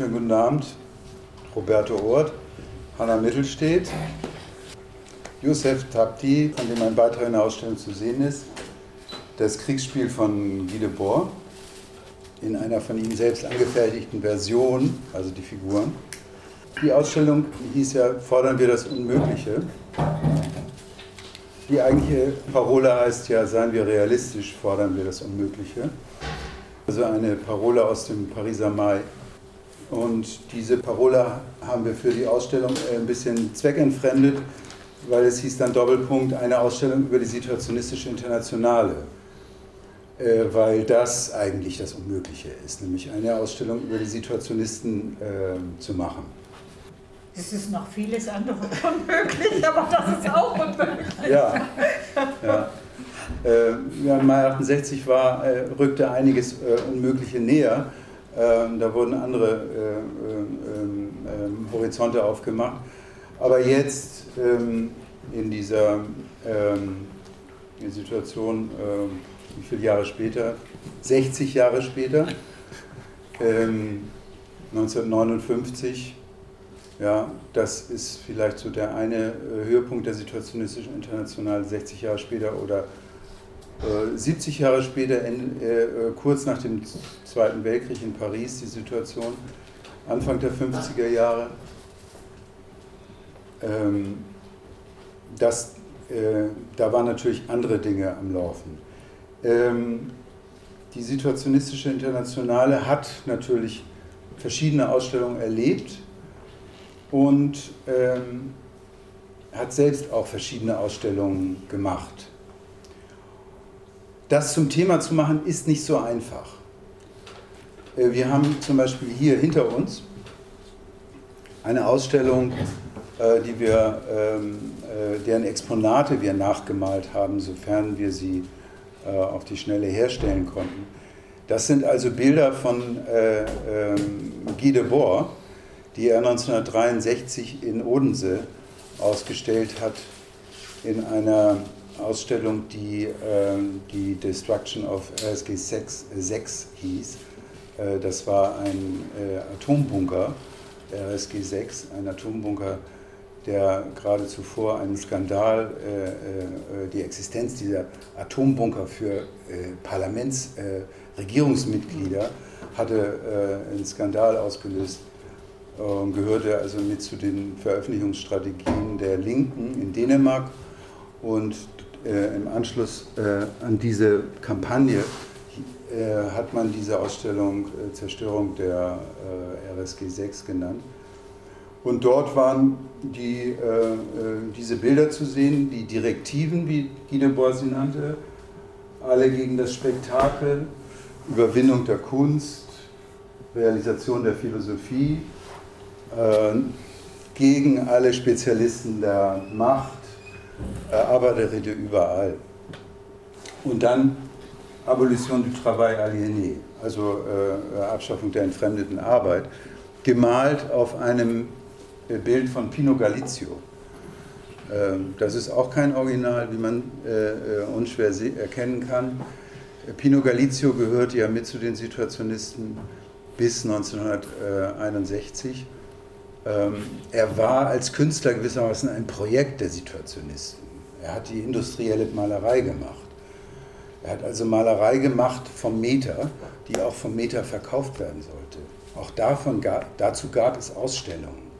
Schönen guten Abend. Roberto Oort, Hanna Mittelstedt, Josef Tapti, von dem ein Beitrag in der Ausstellung zu sehen ist, das Kriegsspiel von Guy Debord in einer von ihm selbst angefertigten Version, also die Figuren. Die Ausstellung hieß ja Fordern wir das Unmögliche. Die eigentliche Parole heißt ja Seien wir realistisch, fordern wir das Unmögliche. Also eine Parole aus dem Pariser Mai. Und diese Parole haben wir für die Ausstellung ein bisschen zweckentfremdet, weil es hieß dann Doppelpunkt, eine Ausstellung über die situationistische Internationale. Äh, weil das eigentlich das Unmögliche ist, nämlich eine Ausstellung über die Situationisten äh, zu machen. Es ist noch vieles andere unmöglich, aber das ist auch unmöglich. Ja, ja. Äh, ja, Mai 68 war, äh, rückte einiges äh, Unmögliche näher. Ähm, da wurden andere äh, ähm, ähm, Horizonte aufgemacht. Aber jetzt in dieser Situation, wie viele Jahre später? 60 Jahre später, 1959 ja, das ist vielleicht so der eine äh, Höhepunkt der situationistischen Internationalen 60 Jahre später oder 70 Jahre später, in, äh, äh, kurz nach dem Zweiten Weltkrieg in Paris, die Situation, Anfang der 50er Jahre. Ähm, das, äh, da waren natürlich andere Dinge am Laufen. Ähm, die situationistische Internationale hat natürlich verschiedene Ausstellungen erlebt und ähm, hat selbst auch verschiedene Ausstellungen gemacht. Das zum Thema zu machen, ist nicht so einfach. Äh, wir haben zum Beispiel hier hinter uns eine Ausstellung, äh, die wir, ähm, äh, deren Exponate wir nachgemalt haben, sofern wir sie auf die Schnelle herstellen konnten. Das sind also Bilder von ähm, Guy Debord, die er 1963 in Odense ausgestellt hat, in einer Ausstellung, die äh, die Destruction of RSG 6, 6 hieß. Äh, das war ein äh, Atombunker, RSG 6, ein Atombunker, der gerade zuvor einen Skandal, äh, äh, die Existenz dieser Atombunker für äh, Parlamentsregierungsmitglieder hatte einen Skandal ausgelöst ähm, gehörte also mit zu den Veröffentlichungsstrategien der Linken in Dänemark. Und äh, im Anschluss äh, an diese Kampagne äh, hat man diese Ausstellung äh, Zerstörung der äh, RSG 6 genannt. Und dort waren die, äh, diese Bilder zu sehen, die Direktiven, wie Guy sie nannte, alle gegen das Spektakel, Überwindung der Kunst, Realisation der Philosophie, gegen alle Spezialisten der Macht, äh, Arbeiterräte überall. Und dann Abolition du travail aliéné, also äh, Abschaffung der entfremdeten Arbeit, gemalt auf einem äh, Bild von Pino Galizio. Ähm, das ist auch kein Original, wie man äh, unschwer erkennen kann. Pino Galizio gehört ja mit zu den Situationisten bis 1961 ähm, er war als Künstler gewissermaßen ein Projekt der Situationisten. Er hat die industrielle Malerei gemacht. Er hat also Malerei gemacht vom Meter, die auch vom Meter verkauft werden sollte. Auch davon, dazu gab es Ausstellungen.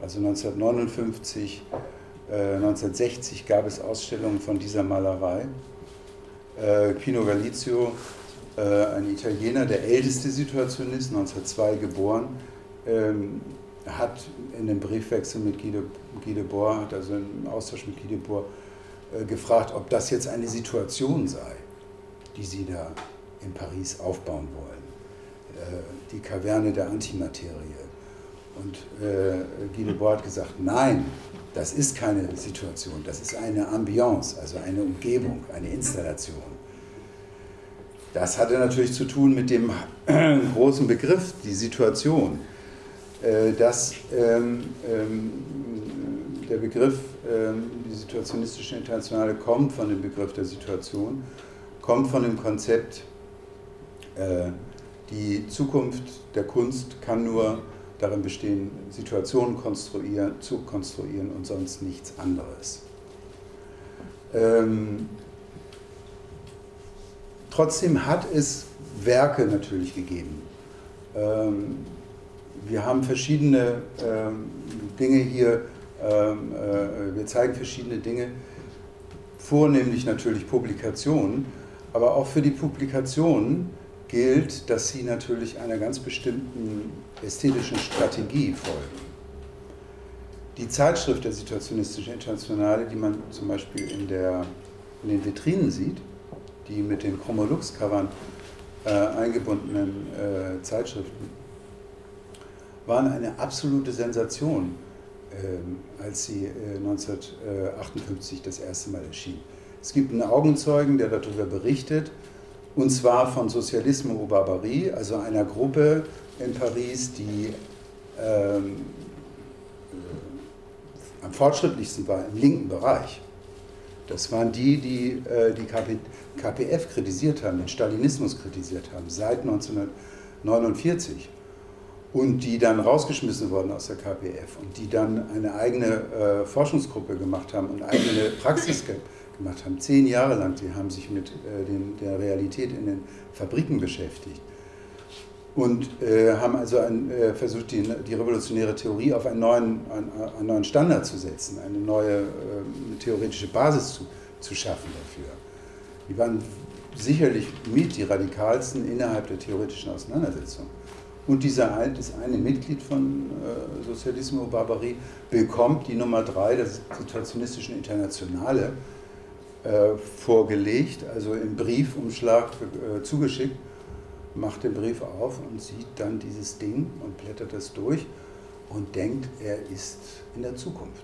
Also 1959, äh, 1960 gab es Ausstellungen von dieser Malerei. Äh, Pino Galizio, äh, ein Italiener, der älteste Situationist, 1902 geboren, ähm, hat in dem Briefwechsel mit Guy de, Guy hat also im Austausch mit Guy de Boer äh, gefragt, ob das jetzt eine Situation sei, die sie da in Paris aufbauen wollen. Äh, die Kaverne der Antimaterie. Und äh, Guy de Boer hat gesagt, nein, das ist keine Situation, das ist eine Ambiance, also eine Umgebung, eine Installation. Das hatte natürlich zu tun mit dem großen Begriff, die Situation. Äh, dass ähm, ähm, der Begriff, ähm, die situationistische Internationale kommt von dem Begriff der Situation, kommt von dem Konzept äh, Die Zukunft der Kunst kann nur darin bestehen, Situationen konstruieren, zu konstruieren und sonst nichts anderes. Ähm, trotzdem hat es Werke natürlich gegeben. Ähm, wir haben verschiedene ähm, Dinge hier, ähm, äh, wir zeigen verschiedene Dinge, vornehmlich natürlich Publikationen, aber auch für die Publikationen gilt, dass sie natürlich einer ganz bestimmten ästhetischen Strategie folgen. Die Zeitschrift der Situationistischen Internationale, die man zum Beispiel in, der, in den Vitrinen sieht, die mit den Chromolux-Covern äh, eingebundenen äh, Zeitschriften, waren eine absolute Sensation, äh, als sie 1958 äh, das erste Mal erschien. Es gibt einen Augenzeugen, der darüber berichtet, und zwar von Sozialisme ou Barbarie, also einer Gruppe in Paris, die ähm, äh, am fortschrittlichsten war im linken Bereich. Das waren die, die äh, die KP, KPF kritisiert haben, den Stalinismus kritisiert haben, seit 1949 und die dann rausgeschmissen wurden aus der KPF und die dann eine eigene äh, Forschungsgruppe gemacht haben und eigene Praxis gemacht haben, zehn Jahre lang. Sie haben sich mit äh, den, der Realität in den Fabriken beschäftigt und äh, haben also ein, äh, versucht, die, die, revolutionäre Theorie auf einen neuen, einen, einen neuen Standard zu setzen, eine neue äh, theoretische Basis zu, zu schaffen dafür. Die waren sicherlich mit die radikalsten innerhalb der theoretischen Auseinandersetzung. Und dieser ein, das eine Mitglied von äh, Sozialismo Barbarie bekommt die Nummer drei der Situationistischen Internationale äh, vorgelegt, also im Briefumschlag äh, zugeschickt, macht den Brief auf und sieht dann dieses Ding und blättert das durch und denkt, er ist in der Zukunft.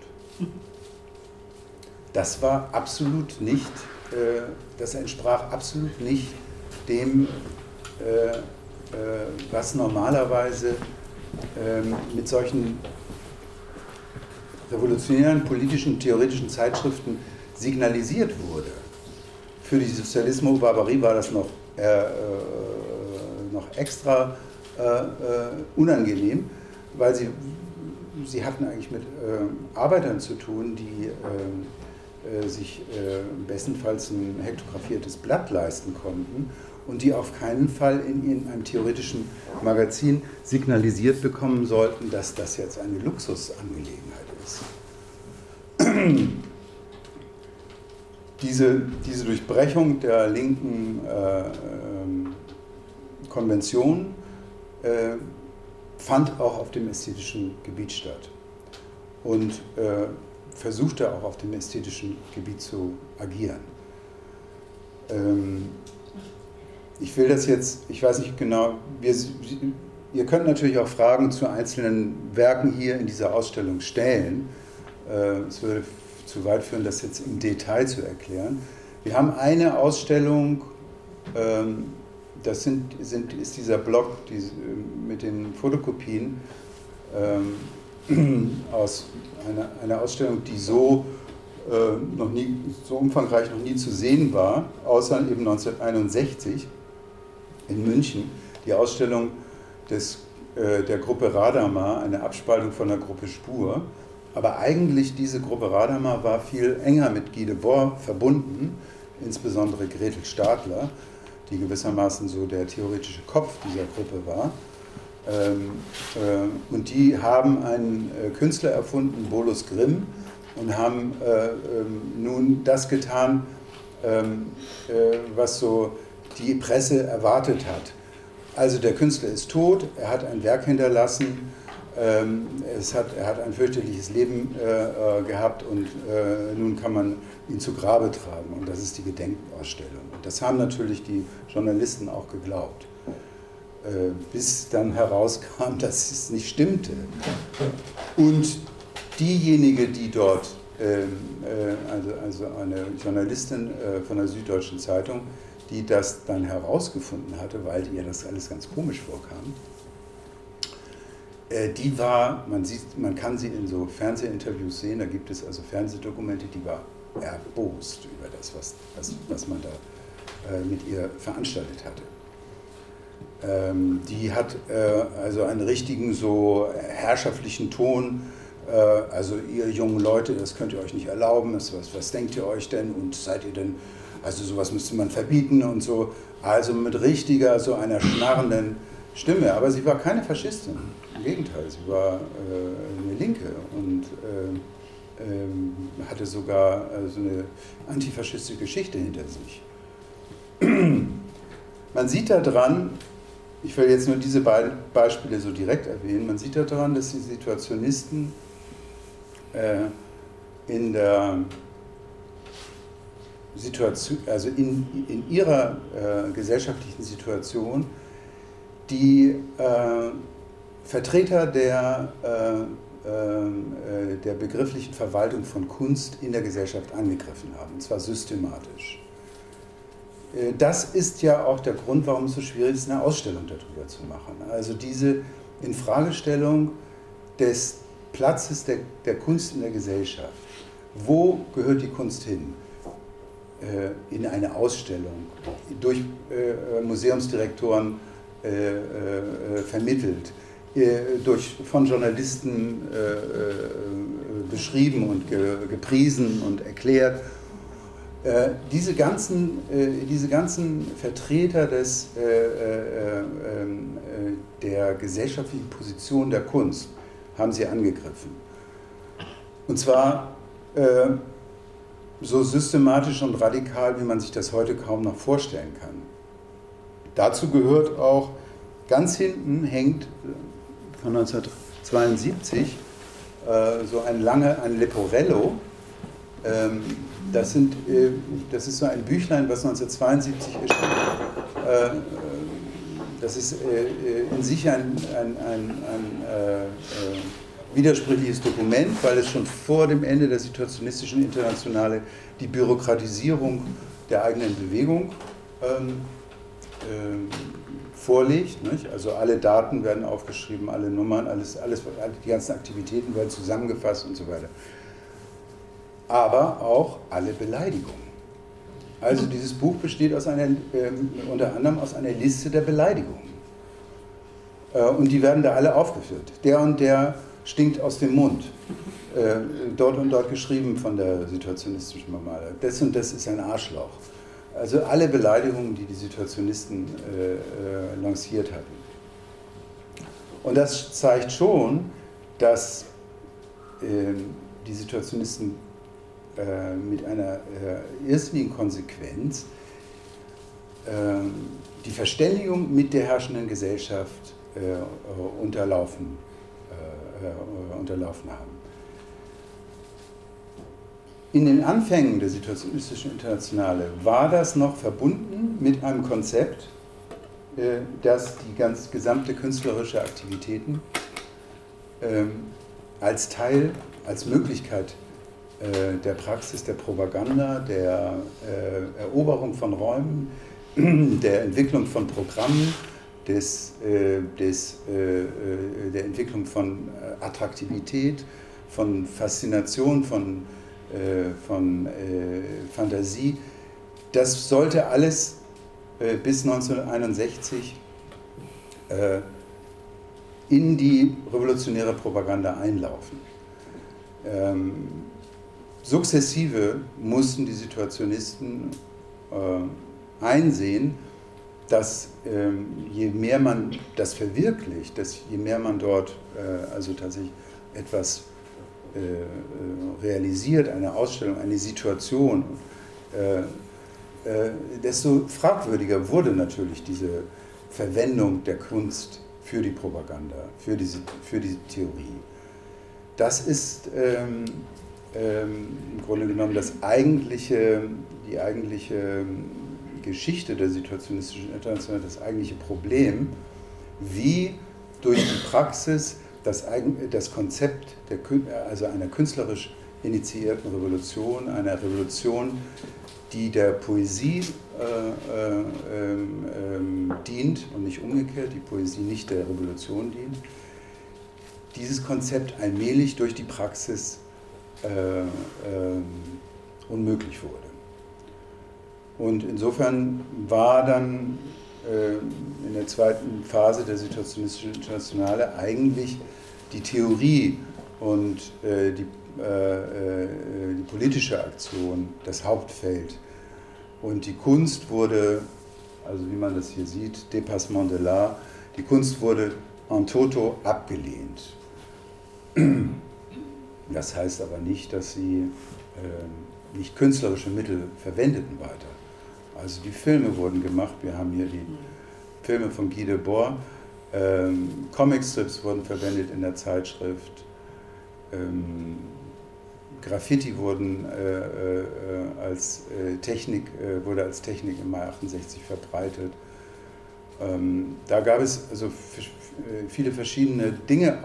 Das war absolut nicht, äh, das entsprach absolut nicht dem, was normalerweise ähm, mit solchen revolutionären politischen, theoretischen Zeitschriften signalisiert wurde. Für die Sozialismo Barbarie war das noch, äh, äh, noch extra äh, äh unangenehm, weil sie, sie hatten eigentlich mit äh, Arbeitern zu tun, die äh, sich bestenfalls ein hektografiertes Blatt leisten konnten und die auf keinen Fall in, in einem theoretischen Magazin signalisiert bekommen sollten, dass das jetzt eine Luxusangelegenheit ist diese, diese Durchbrechung der linken äh, ähm, Konvention äh, fand auch auf dem ästhetischen Gebiet statt und äh, versuchte auch auf dem ästhetischen Gebiet zu agieren. Ähm, ich will das jetzt, ich weiß nicht genau, wir, ihr könnt natürlich auch Fragen zu einzelnen Werken hier in dieser Ausstellung stellen. Äh, es würde zu weit führen, das jetzt im Detail zu erklären. Wir haben eine Ausstellung, ähm, das sind, sind, ist dieser Block die, mit den Fotokopien ähm, aus einer, einer Ausstellung, die so äh, noch nie, so umfangreich noch nie zu sehen war, außer eben 1961 in München, die Ausstellung des, äh, der Gruppe Radama, eine Abspaltung von der Gruppe Spur. Aber eigentlich diese Gruppe Radhammer war viel enger mit Guy Debord verbunden, insbesondere Gretel Stadler, die gewissermaßen so der theoretische Kopf dieser Gruppe war. Ähm, äh, und die haben einen äh, Künstler erfunden, Bolus Grimm, und haben äh, ähm, nun das getan, ähm, äh, was so die Presse erwartet hat. Also der Künstler ist tot, er hat ein Werk hinterlassen, ähm, es hat, er hat ein fürchterliches Leben äh, äh, gehabt und äh, nun kann man ihn zu Grabe tragen. Und das ist die Gedenkausstellung. Und das haben natürlich die Journalisten auch geglaubt. Äh, bis dann herauskam, dass es nicht stimmte. Und diejenige, die dort, ähm, äh, also, also eine Journalistin von der Süddeutschen Zeitung, die das dann herausgefunden hatte, weil ihr das alles ganz komisch vorkam, äh, die war, man, sieht, man kann sie in so Fernsehinterviews sehen, da gibt es also Fernsehdokumente, die war erbost über das, was, was, was man da äh, mit ihr veranstaltet hatte. Ähm, die hat äh, also einen richtigen so herrschaftlichen Ton. Äh, also ihr jungen Leute, das könnt ihr euch nicht erlauben. was, was denkt ihr euch denn? Und seid ihr denn, also sowas müsste man verbieten und so. Also mit richtiger, so einer schnarrenden Stimme. Aber sie war keine Faschistin. Im Gegenteil, sie war äh, eine Linke und äh, ähm, hatte sogar so also eine antifaschistische Geschichte hinter sich. Man sieht daran, ich will jetzt nur diese beiden Beispiele so direkt erwähnen, man sieht daran, dass die Situationisten äh, in der Situation, also in, in ihrer äh, gesellschaftlichen Situation, die äh, Vertreter der, äh, äh, der begrifflichen Verwaltung von Kunst in der Gesellschaft angegriffen haben, und zwar systematisch. Äh, das ist ja auch der Grund, warum es so schwierig ist, eine Ausstellung darüber zu machen. Also diese Infragestellung des Platzes der, der Kunst in der Gesellschaft. Wo gehört die Kunst hin? Äh, in eine Ausstellung, durch äh, Museumsdirektoren vermittelt, durch, von Journalisten beschrieben und gepriesen und erklärt äh, diese, ganzen, äh, diese ganzen Vertreter des, äh, äh, äh, der gesellschaftlichen Position der Kunst haben sie angegriffen. Und zwar so systematisch und radikal, wie man sich das heute kaum noch vorstellen kann. Dazu gehört auch, ganz hinten hängt von 1972 so ein lange, ein Leporello, ähm, das, sind, äh, das ist so ein Büchlein, was 1972 erschien. Äh, äh, das ist in sich ein, ein, ein, ein widersprüchliches Dokument, weil es schon vor dem Ende der situationistischen Internationale die Bürokratisierung der eigenen Bewegung ähm, äh, vorlegt. Nicht? Also alle Daten werden aufgeschrieben, alle Nummern, alles, alles, die ganzen Aktivitäten werden zusammengefasst und so weiter aber auch alle Beleidigungen. Also dieses Buch besteht aus einer, äh, unter anderem aus einer Liste der Beleidigungen. Äh, und die werden da alle aufgeführt. Der und der stinkt aus dem Mund. Äh, dort und dort geschrieben von der situationistischen Mamada. Das und das ist ein Arschloch. Also alle Beleidigungen, die die Situationisten äh, äh, lanciert hatten. Und das zeigt schon, dass ähm, die Situationisten äh, mit einer äh, irrsinnigen Konsequenz äh, die Verständigung mit der herrschenden Gesellschaft äh, unterlaufen, unterlaufen haben. In den Anfängen der Situationistischen Internationale war das noch verbunden mit einem Konzept, das die ganz gesamte künstlerische Aktivitäten ähm, als Teil, als Möglichkeit äh, der Praxis der Propaganda, der äh, Eroberung von Räumen, der Entwicklung von Programmen, des, äh, des, der Entwicklung von Attraktivität, von Faszination, von, von Fantasie. Das sollte alles bis 1961 in die revolutionäre Propaganda einlaufen. Ähm, sukzessive mussten die Situationisten äh, einsehen, dass ähm, je mehr man das verwirklicht, dass je mehr man dort äh, also tatsächlich etwas äh, äh realisiert, eine Ausstellung, eine Situation, äh, äh, desto fragwürdiger wurde natürlich diese Verwendung der Kunst für die Propaganda, für diese, für diese Theorie. Das ist ähm, ähm, im Grunde genommen das eigentliche, die eigentliche Geschichte der situationistischen Internationale, das eigentliche Problem, wie durch die Praxis das, das Konzept der, also einer künstlerisch initiierten Revolution, einer Revolution, die der Poesie äh, äh, äh, dient und nicht umgekehrt, die Poesie nicht der Revolution dient, dieses Konzept allmählich durch die Praxis äh, ähm, unmöglich wurde. Und insofern war dann äh, in der zweiten Phase der Situationistischen Internationale eigentlich die Theorie und äh, die, äh, äh, die politische Aktion das Hauptfeld. Und die Kunst wurde, also wie man das hier sieht, Dépassement de l'art, die Kunst wurde en toto abgelehnt. Das heißt aber nicht, dass sie äh, nicht künstlerische Mittel verwendeten weiter. Also die Filme wurden gemacht, wir haben hier die Filme von Guy Debord, ähm, Comicstrips wurden verwendet in der Zeitschrift, ähm, Graffiti wurden äh, äh, als äh, Technik, äh, wurde als Technik im Mai 68 verbreitet. Ähm, da gab es also äh, viele verschiedene Dinge,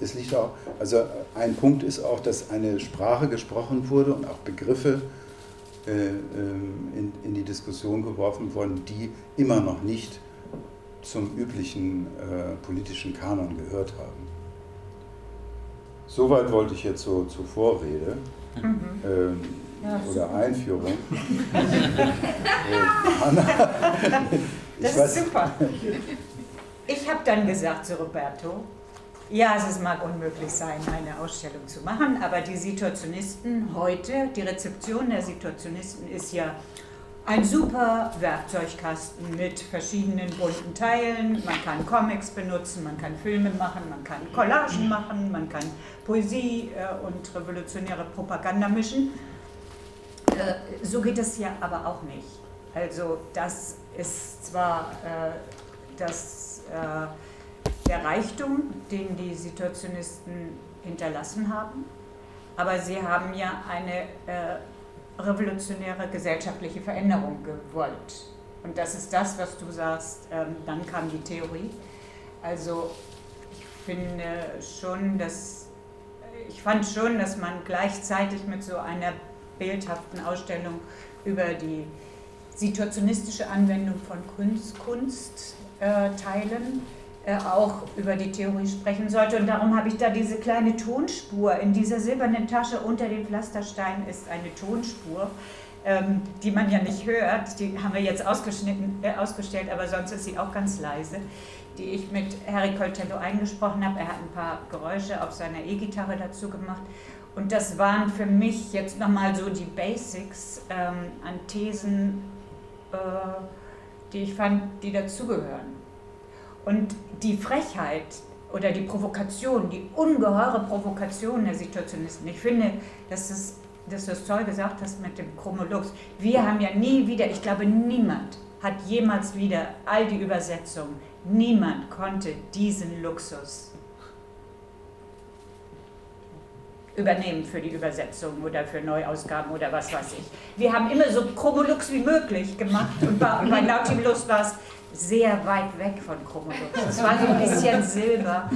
es liegt auch, also ein Punkt ist auch, dass eine Sprache gesprochen wurde und auch Begriffe in, in, die Diskussion geworfen wurden, die immer noch nicht zum üblichen äh, politischen Kanon gehört haben. Soweit wollte ich jetzt so zur Vorrede mhm. ähm, ja, oder Einführung. äh, Anna, das ist super. Ich habe dann gesagt zu Roberto, ja, es mag unmöglich sein, eine Ausstellung zu machen, aber die Situationisten heute, die Rezeption der Situationisten ist ja ein super Werkzeugkasten mit verschiedenen bunten Teilen. Man kann Comics benutzen, man kann Filme machen, man kann Collagen machen, man kann Poesie äh, und revolutionäre Propaganda mischen. Äh, so geht es ja aber auch nicht. Also das ist zwar äh, das der Reichtum, den die Situationisten hinterlassen haben. Aber sie haben ja eine äh, revolutionäre gesellschaftliche Veränderung gewollt. Und das ist das, was du sagst, ähm, dann kam die Theorie. Also ich finde schon, dass ich fand schon, dass man gleichzeitig mit so einer bildhaften Ausstellung über die situationistische Anwendung von Kunst, Kunst äh, teilen auch über die Theorie sprechen sollte. Und darum habe ich da diese kleine Tonspur. In dieser silbernen Tasche unter den Pflastersteinen ist eine Tonspur, ähm, die man ja nicht hört. Die haben wir jetzt ausgeschnitten, äh, ausgestellt, aber sonst ist sie auch ganz leise, die ich mit Harry Coltello eingesprochen habe. Er hat ein paar Geräusche auf seiner E-Gitarre dazu gemacht. Und das waren für mich jetzt nochmal so die Basics ähm, an Thesen, äh, die ich fand, die dazugehören. Und die Frechheit oder die Provokation, die ungeheure Provokation der Situationisten, ich finde, dass, es, dass du es toll gesagt hast mit dem Chromolux. Wir haben ja nie wieder, ich glaube, niemand hat jemals wieder all die Übersetzungen, niemand konnte diesen Luxus übernehmen für die Übersetzung oder für Neuausgaben oder was weiß ich. Wir haben immer so Chromolux wie möglich gemacht und bei, bei Nautilus war es sehr weit weg von Chromodux. Es war so ein bisschen Silber.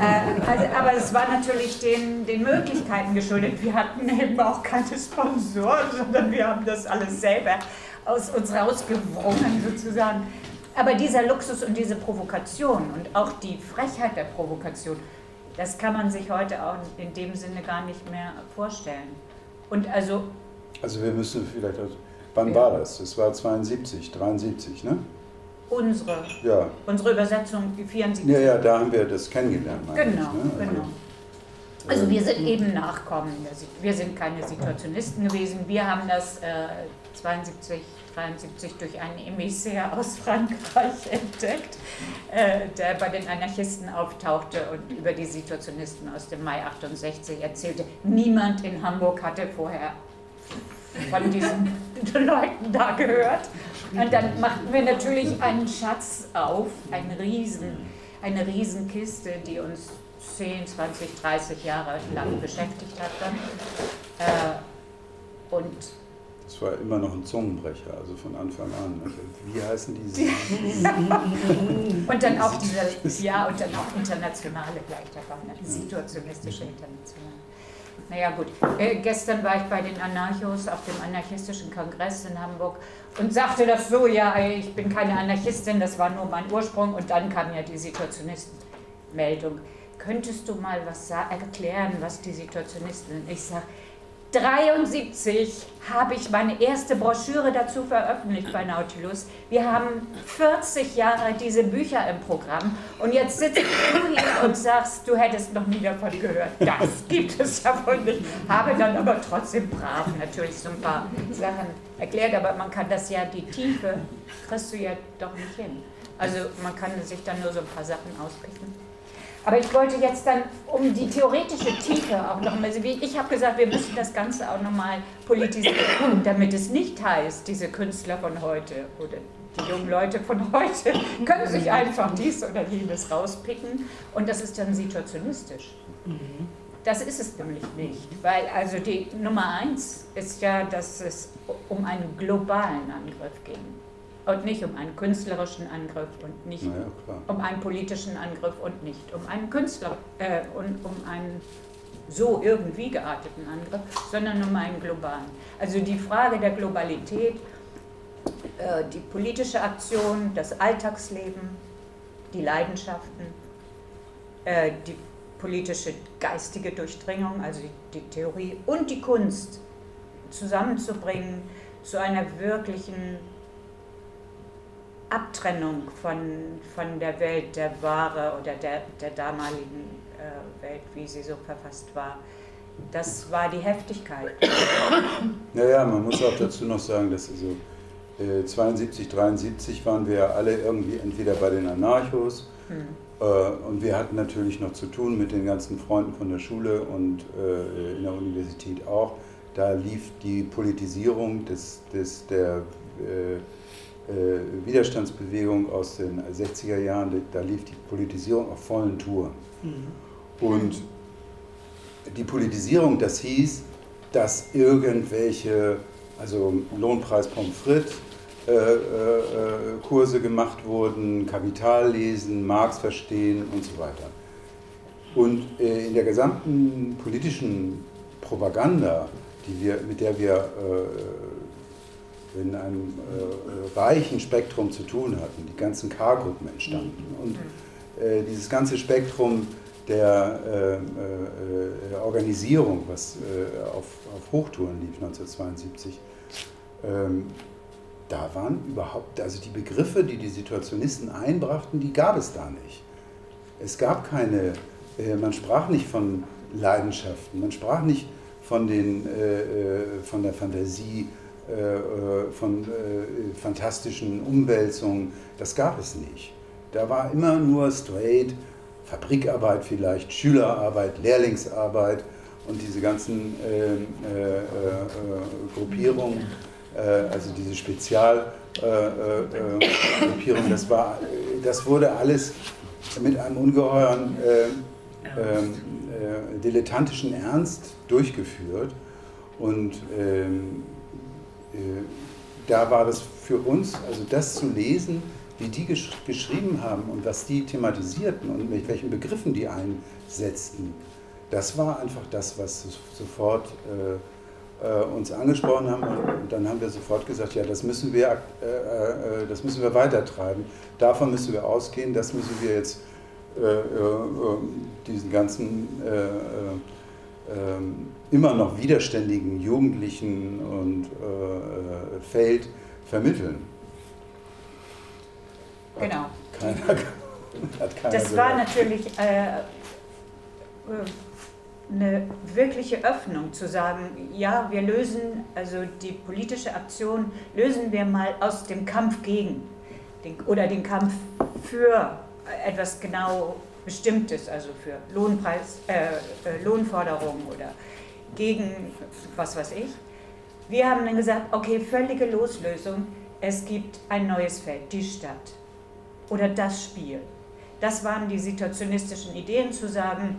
Äh, also, aber es war natürlich den, den Möglichkeiten geschuldet. Wir hatten eben auch keine Sponsoren, sondern wir haben das alles selber aus uns rausgewrungen sozusagen. Aber dieser Luxus und diese Provokation und auch die Frechheit der Provokation, das kann man sich heute auch in dem Sinne gar nicht mehr vorstellen. Und also. Also wir müssen vielleicht. Wann war das? Das war 72, 73, ne? Unsere, ja. unsere Übersetzung, die 74. Ja, ja, da haben wir das kennengelernt. Genau, ne? also, genau. Also wir sind eben Nachkommen. Wir sind keine Situationisten gewesen. Wir haben das äh, 72, 73 durch einen Emissär aus Frankreich entdeckt, äh, der bei den Anarchisten auftauchte und über die Situationisten aus dem Mai 68 erzählte. Niemand in Hamburg hatte vorher von diesen Leuten da gehört. Und dann machten wir natürlich einen Schatz auf, eine, Riesen, eine Riesenkiste, die uns 10, 20, 30 Jahre lang beschäftigt hat dann. Äh, und das war immer noch ein Zungenbrecher, also von Anfang an. Wie heißen diese? und dann auch diese, ja, und dann auch internationale gleich dabei, ne? situationistische Internationale. Naja gut, äh, gestern war ich bei den Anarchos auf dem anarchistischen Kongress in Hamburg und sagte das so, ja, ich bin keine Anarchistin, das war nur mein Ursprung und dann kam ja die Situationistenmeldung. Könntest du mal was erklären, was die Situationisten sind? Ich sage, 1973 habe ich meine erste Broschüre dazu veröffentlicht bei Nautilus. Wir haben 40 Jahre diese Bücher im Programm und jetzt sitzt du hier und sagst, du hättest noch nie davon gehört. Das gibt es ja wohl nicht. Habe dann aber trotzdem brav natürlich so ein paar Sachen erklärt, aber man kann das ja, die Tiefe kriegst du ja doch nicht hin. Also man kann sich dann nur so ein paar Sachen auspicken. Aber ich wollte jetzt dann um die theoretische Tiefe auch noch mal, also ich habe gesagt, wir müssen das Ganze auch nochmal politisieren, damit es nicht heißt, diese Künstler von heute oder die jungen Leute von heute können sich einfach dies oder jenes rauspicken und das ist dann situationistisch. Das ist es nämlich nicht, weil also die Nummer eins ist ja, dass es um einen globalen Angriff ging und nicht um einen künstlerischen Angriff und nicht naja, um einen politischen Angriff und nicht um einen Künstler äh, und um einen so irgendwie gearteten Angriff, sondern um einen globalen. Also die Frage der Globalität, äh, die politische Aktion, das Alltagsleben, die Leidenschaften, äh, die politische geistige Durchdringung, also die, die Theorie und die Kunst zusammenzubringen zu einer wirklichen Abtrennung von, von der Welt der Ware oder der, der damaligen äh, Welt, wie sie so verfasst war. Das war die Heftigkeit. Naja, man muss auch dazu noch sagen, dass also äh, 72, 73 waren wir alle irgendwie entweder bei den Anarchos hm. äh, und wir hatten natürlich noch zu tun mit den ganzen Freunden von der Schule und äh, in der Universität auch. Da lief die Politisierung des, des, der äh, Widerstandsbewegung aus den 60er Jahren, da lief die Politisierung auf vollen Touren. Mhm. Und die Politisierung, das hieß, dass irgendwelche, also Lohnpreis Pommes frites, äh, äh, äh, Kurse gemacht wurden, Kapital lesen, Marx verstehen und so weiter. Und äh, in der gesamten politischen Propaganda, die wir, mit der wir äh, in einem äh, reichen Spektrum zu tun hatten. Die ganzen K-Gruppen entstanden. Mhm. Und äh, dieses ganze Spektrum der äh, äh Organisierung, was äh, auf, auf, Hochtouren lief 1972, ähm, da waren überhaupt, also die Begriffe, die die Situationisten einbrachten, die gab es da nicht. Es gab keine, äh, man sprach nicht von Leidenschaften, man sprach nicht von, den, von der Fantasie, äh, äh, von äh, fantastischen Umwälzungen, das gab es nicht. Da war immer nur straight, Fabrikarbeit vielleicht, Schülerarbeit, Lehrlingsarbeit und diese ganzen äh, äh, Gruppierungen, also diese Spezialgruppierungen, das, das wurde alles mit einem ungeheuren ähm, dilettantischen Ernst durchgeführt. Und ähm, äh, da war das für uns, also das zu lesen, wie die gesch geschrieben haben und was die thematisierten und mit welchen Begriffen die einsetzten, das war einfach das, was sofort äh, äh, uns angesprochen haben. Und dann haben wir sofort gesagt, ja, das müssen wir, äh, äh das müssen wir weitertreiben. Davon müssen wir ausgehen, das müssen wir jetzt äh, diesen ganzen immer noch widerständigen Jugendlichen und äh, Feld vermitteln. Genau. Keiner, hat keiner das war natürlich äh, eine wirkliche Öffnung zu sagen, ja, wir lösen, also die politische Aktion lösen wir mal aus dem Kampf gegen den, oder den Kampf für etwas genau Bestimmtes, also für Lohnpreis, äh, äh, Lohnforderungen oder gegen was weiß ich. Wir haben dann gesagt, okay, völlige Loslösung, es gibt ein neues Feld, die Stadt oder das Spiel. Das waren die situationistischen Ideen zu sagen,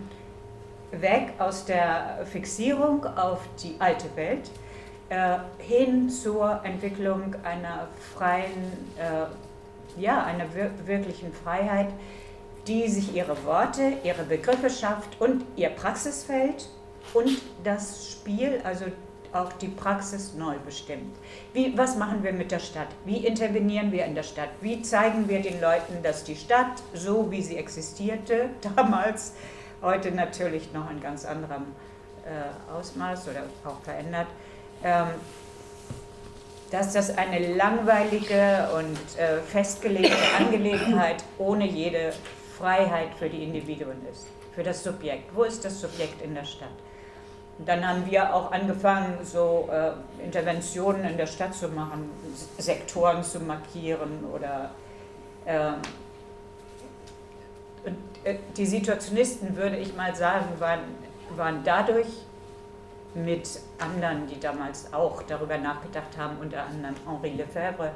weg aus der Fixierung auf die alte Welt, äh, hin zur Entwicklung einer freien, äh, ja, einer wir wirklichen Freiheit, die sich ihre Worte, ihre Begriffe schafft und ihr Praxisfeld und das Spiel, also auch die Praxis neu bestimmt. Wie, was machen wir mit der Stadt? Wie intervenieren wir in der Stadt? Wie zeigen wir den Leuten, dass die Stadt, so wie sie existierte damals, heute natürlich noch in ganz anderem äh, Ausmaß oder auch verändert, ähm, dass das eine langweilige und äh, festgelegte Angelegenheit ohne jede Freiheit für die Individuen ist, für das Subjekt. Wo ist das Subjekt in der Stadt? Und dann haben wir auch angefangen, so äh, Interventionen in der Stadt zu machen, Sektoren zu markieren oder äh, und, äh, die Situationisten, würde ich mal sagen, waren, waren dadurch mit anderen, die damals auch darüber nachgedacht haben, unter anderem Henri Lefebvre,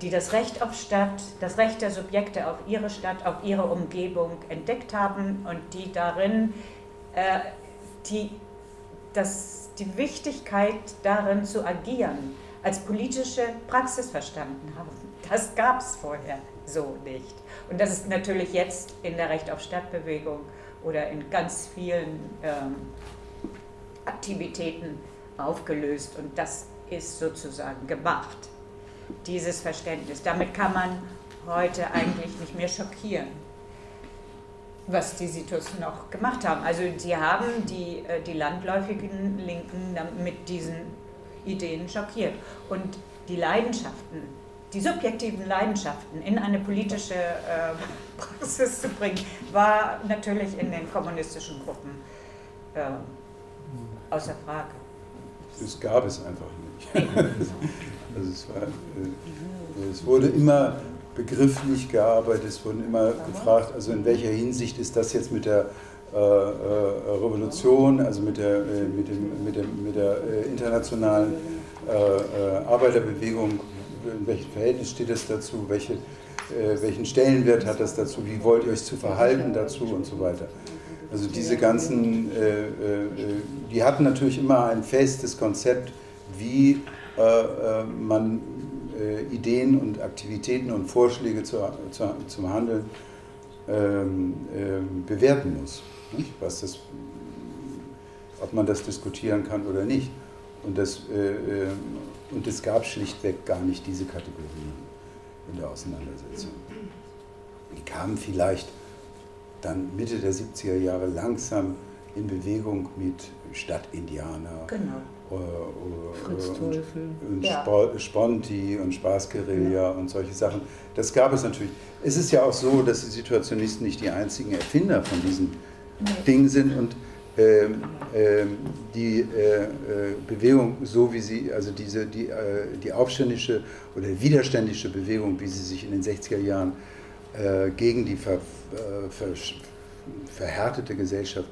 die das Recht auf Stadt, das Recht der Subjekte auf ihre Stadt, auf ihre Umgebung entdeckt haben und die darin äh, die, das, die Wichtigkeit darin zu agieren als politische Praxis verstanden haben. Das gab es vorher so nicht. Und das ist natürlich jetzt in der Recht auf Stadtbewegung oder in ganz vielen ähm, Aktivitäten aufgelöst und das ist sozusagen gemacht, dieses Verständnis. Damit kann man heute eigentlich nicht mehr schockieren, was die Situs noch gemacht haben. Also sie haben die, äh, die landläufigen Linken mit diesen Ideen schockiert und die Leidenschaften die subjektiven Leidenschaften in eine politische äh, Praxis zu bringen, war natürlich in den kommunistischen Gruppen äh, außer Frage. Das gab es einfach nicht. also es, war, äh, es wurde immer begrifflich gearbeitet, es wurde immer gefragt, also in welcher Hinsicht ist das jetzt mit der äh, äh, Revolution, also mit der, äh, mit dem, mit dem, mit der internationalen Arbeiterbewegung in welchem Verhältnis steht es dazu, welche, äh, welchen Stellenwert hat das dazu, wie wollt ihr euch zu verhalten dazu und so weiter. Also diese ganzen, äh, äh, die hatten natürlich immer ein festes Konzept, wie äh, äh, man äh, Ideen und Aktivitäten und Vorschläge zu, zu, zum Handeln ähm, ähm, bewerten muss. Was das, ob man das diskutieren kann oder nicht. Und das, und es gab schlichtweg gar nicht diese Kategorien in der Auseinandersetzung. Die kamen vielleicht dann Mitte der 70er Jahre langsam in Bewegung mit Stadtindianer. Genau. Äh, äh, und, und ja. Sponti und Spaßguerilla ja. und solche Sachen. Das gab es natürlich. Es ist ja auch so, dass die Situationisten nicht die einzigen Erfinder von diesen nee. Dingen sind und ähm, ähm, die äh, äh, Bewegung, so wie sie, also diese, die, äh, die aufständische oder widerständische Bewegung, wie sie sich in den 60er Jahren gegen die ver, ver, verhärtete Gesellschaft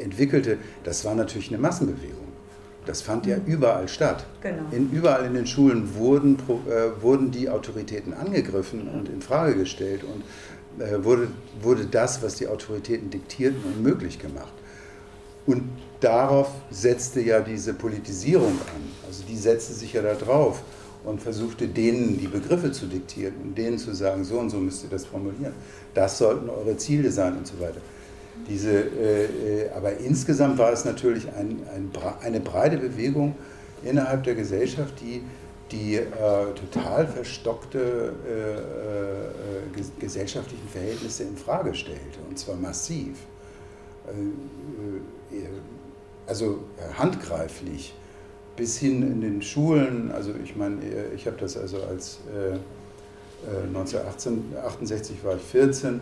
entwickelte, das war natürlich eine Massenbewegung. Das fand ja mhm. überall statt. Genau. In, überall in den Schulen wurden, äh, wurden die Autoritäten angegriffen und in Frage gestellt. Und äh, wurde, wurde das, was die Autoritäten diktierten, unmöglich gemacht. Und darauf setzte ja diese Politisierung an. Also die setzte sich ja da drauf und versuchte denen die Begriffe zu diktieren und denen zu sagen, so und so müsst ihr das formulieren. Das sollten eure Ziele sein und so weiter. Diese, äh, äh aber insgesamt war es natürlich ein, ein, eine breite Bewegung innerhalb der Gesellschaft, die die äh, total verstockte äh, äh, gesellschaftlichen Verhältnisse in Frage stellte, und zwar massiv. Äh, also handgreiflich, bis hin in den Schulen. Also ich meine, ich habe das also als 1968 war ich 14,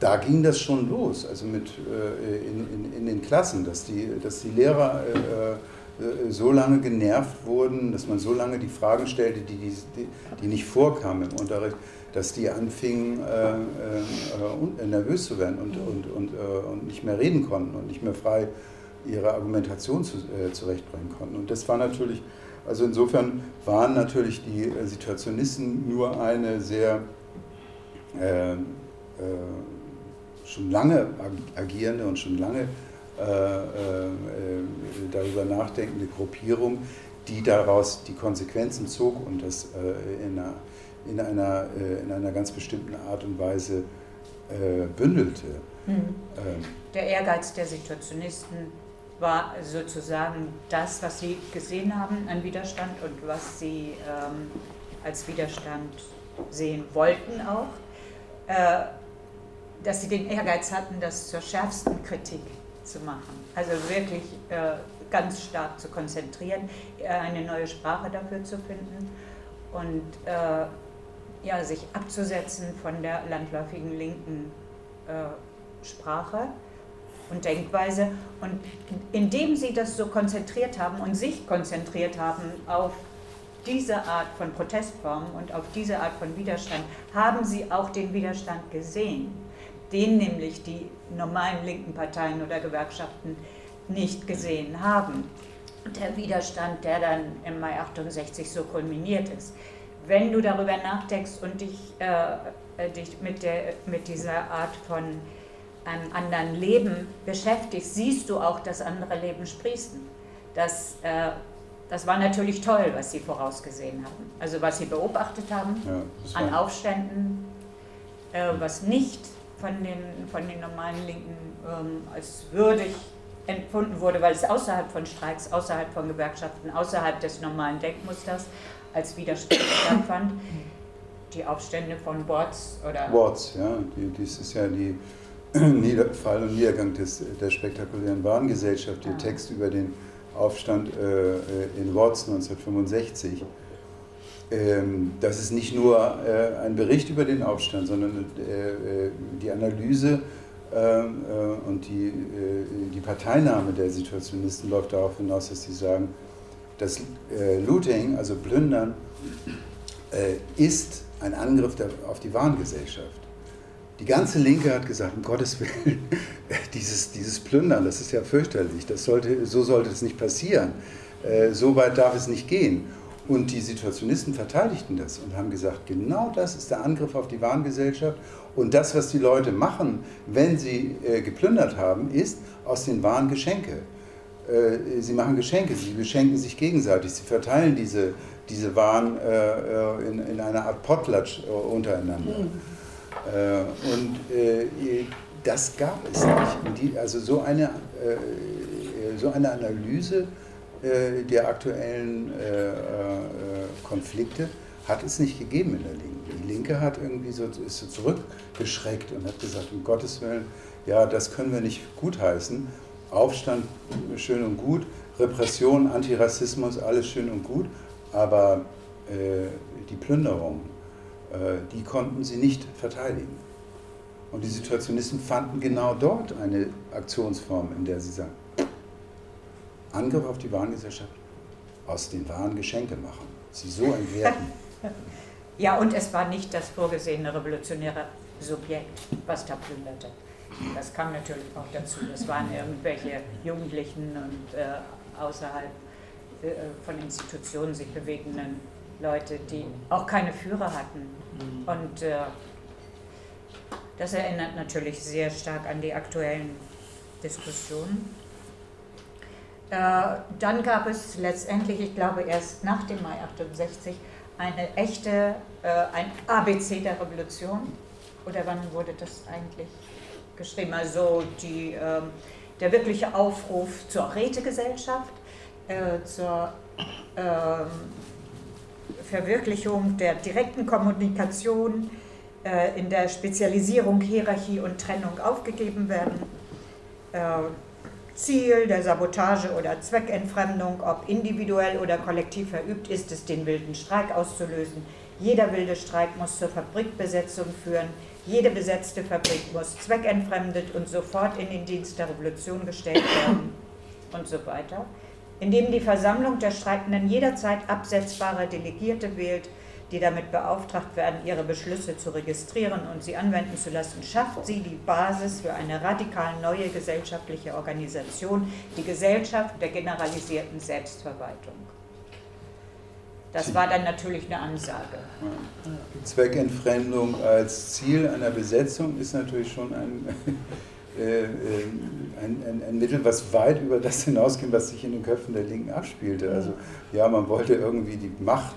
da ging das schon los, also mit in, in, in den Klassen, dass die, dass die Lehrer äh, so lange genervt wurden, dass man so lange die Fragen stellte, die, die, die nicht vorkamen im Unterricht, dass die anfingen äh, äh, nervös zu werden und, und, und, äh, und nicht mehr reden konnten und nicht mehr frei ihre Argumentation zu, äh, zurechtbringen konnten. Und das war natürlich, also insofern waren natürlich die Situationisten nur eine sehr äh, schon lange agierende und schon lange äh, äh, darüber nachdenkende Gruppierung, die daraus die Konsequenzen zog und das äh, in einer, in, einer, in einer ganz bestimmten Art und Weise bündelte. Mhm. Ähm, der Ehrgeiz der Situationisten war sozusagen das, was sie gesehen haben an Widerstand und was sie ähm, als Widerstand sehen wollten auch, äh, dass sie den Ehrgeiz hatten, das zur schärfsten Kritik zu machen. Also wirklich äh, ganz stark zu konzentrieren, äh, eine neue Sprache dafür zu finden und äh, ja, sich abzusetzen von der landläufigen linken äh, Sprache und Denkweise. Und indem sie das so konzentriert haben und sich konzentriert haben auf diese Art von Protestformen und auf diese Art von Widerstand, haben sie auch den Widerstand gesehen, den nämlich die normalen linken Parteien oder Gewerkschaften nicht gesehen haben. Der Widerstand, der dann im Mai 68 so kulminiert ist. Wenn du darüber nachdenkst und dich, äh, äh, dich mit, der, mit dieser Art von einem anderen Leben beschäftigst, siehst du auch das andere Leben sprießen. Das, äh, das war natürlich toll, was sie vorausgesehen haben. Also was sie beobachtet haben ja, an Aufständen, äh, was nicht von den, von den normalen Linken ähm, als würdig empfunden wurde, weil es außerhalb von Streiks, außerhalb von Gewerkschaften, außerhalb des normalen Denkmusters als Widerstand stattfand. Die Aufstände von Watts oder. Watts, ja, die, dies ist ja die Fall und Niedergang des, der spektakulären Warengesellschaft, der ah. Text über den Aufstand äh, in Watts 1965. Ähm, das ist nicht nur äh, ein Bericht über den Aufstand, sondern äh, äh die Analyse ähm, äh, und die, die Parteinahme der Situationisten läuft darauf hinaus, dass sie sagen, das Looting, also Plündern, ist ein Angriff auf die Warengesellschaft. Die ganze Linke hat gesagt, um Gottes Willen, dieses, dieses Plündern, das ist ja fürchterlich, das sollte, so sollte es nicht passieren, so weit darf es nicht gehen. Und die Situationisten verteidigten das und haben gesagt, genau das ist der Angriff auf die Warengesellschaft. Und das, was die Leute machen, wenn sie äh, geplündert haben, ist aus den Waren Geschenke. Äh, sie machen Geschenke, sie beschenken sich gegenseitig, sie verteilen diese, diese Waren äh, äh in, in einer Art Potlatch äh, untereinander. Mhm. Äh, und das gab es nicht. Die, also so eine, so eine Analyse äh, der aktuellen äh, äh, Konflikte hat es nicht gegeben in der Linken. Die Linke hat irgendwie so, ist so zurückgeschreckt und hat gesagt, um Gottes Willen, ja, das können wir nicht gutheißen. Aufstand schön und gut, Repression, Antirassismus, alles schön und gut, aber äh, die Plünderung, äh, die konnten sie nicht verteidigen. Und die Situationisten fanden genau dort eine Aktionsform, in der sie sagen, Angriff auf die Warengesellschaft, aus den Waren Geschenke machen, sie so entwerten. Ja, und es war nicht das vorgesehene revolutionäre Subjekt, was da plünderte. Das kam natürlich auch dazu. Das waren irgendwelche Jugendlichen und äh, außerhalb äh, von Institutionen sich bewegenden Leute, die auch keine Führer hatten. Und äh, das erinnert natürlich sehr stark an die aktuellen Diskussionen. Äh, dann gab es letztendlich, ich glaube erst nach dem Mai 68, eine echte, äh, ein ABC der Revolution. Oder wann wurde das eigentlich geschrieben? Also die, ähm, der wirkliche Aufruf zur Rätegesellschaft, äh, zur ähm, Verwirklichung der direkten Kommunikation, in der Spezialisierung, Hierarchie und Trennung aufgegeben werden Ziel der Sabotage oder Zweckentfremdung, ob individuell oder kollektiv verübt, ist es, den wilden Streik auszulösen. Jeder wilde Streik muss zur Fabrikbesetzung führen. Jede besetzte Fabrik muss zweckentfremdet und sofort in den Dienst der Revolution gestellt werden und so weiter. Indem die Versammlung der Streikenden jederzeit absetzbare Delegierte wählt, die damit beauftragt werden, ihre Beschlüsse zu registrieren und sie anwenden zu lassen, schafft sie die Basis für eine radikal neue gesellschaftliche Organisation, die Gesellschaft der generalisierten Selbstverwaltung. Das war dann natürlich eine Ansage. Zweckentfremdung als Ziel einer Besetzung ist natürlich schon ein, äh, äh, ein, ein, ein, Mittel, was weit über das hinausgeht, was sich in den Köpfen der Linken abspielte. Also ja, man wollte irgendwie die Macht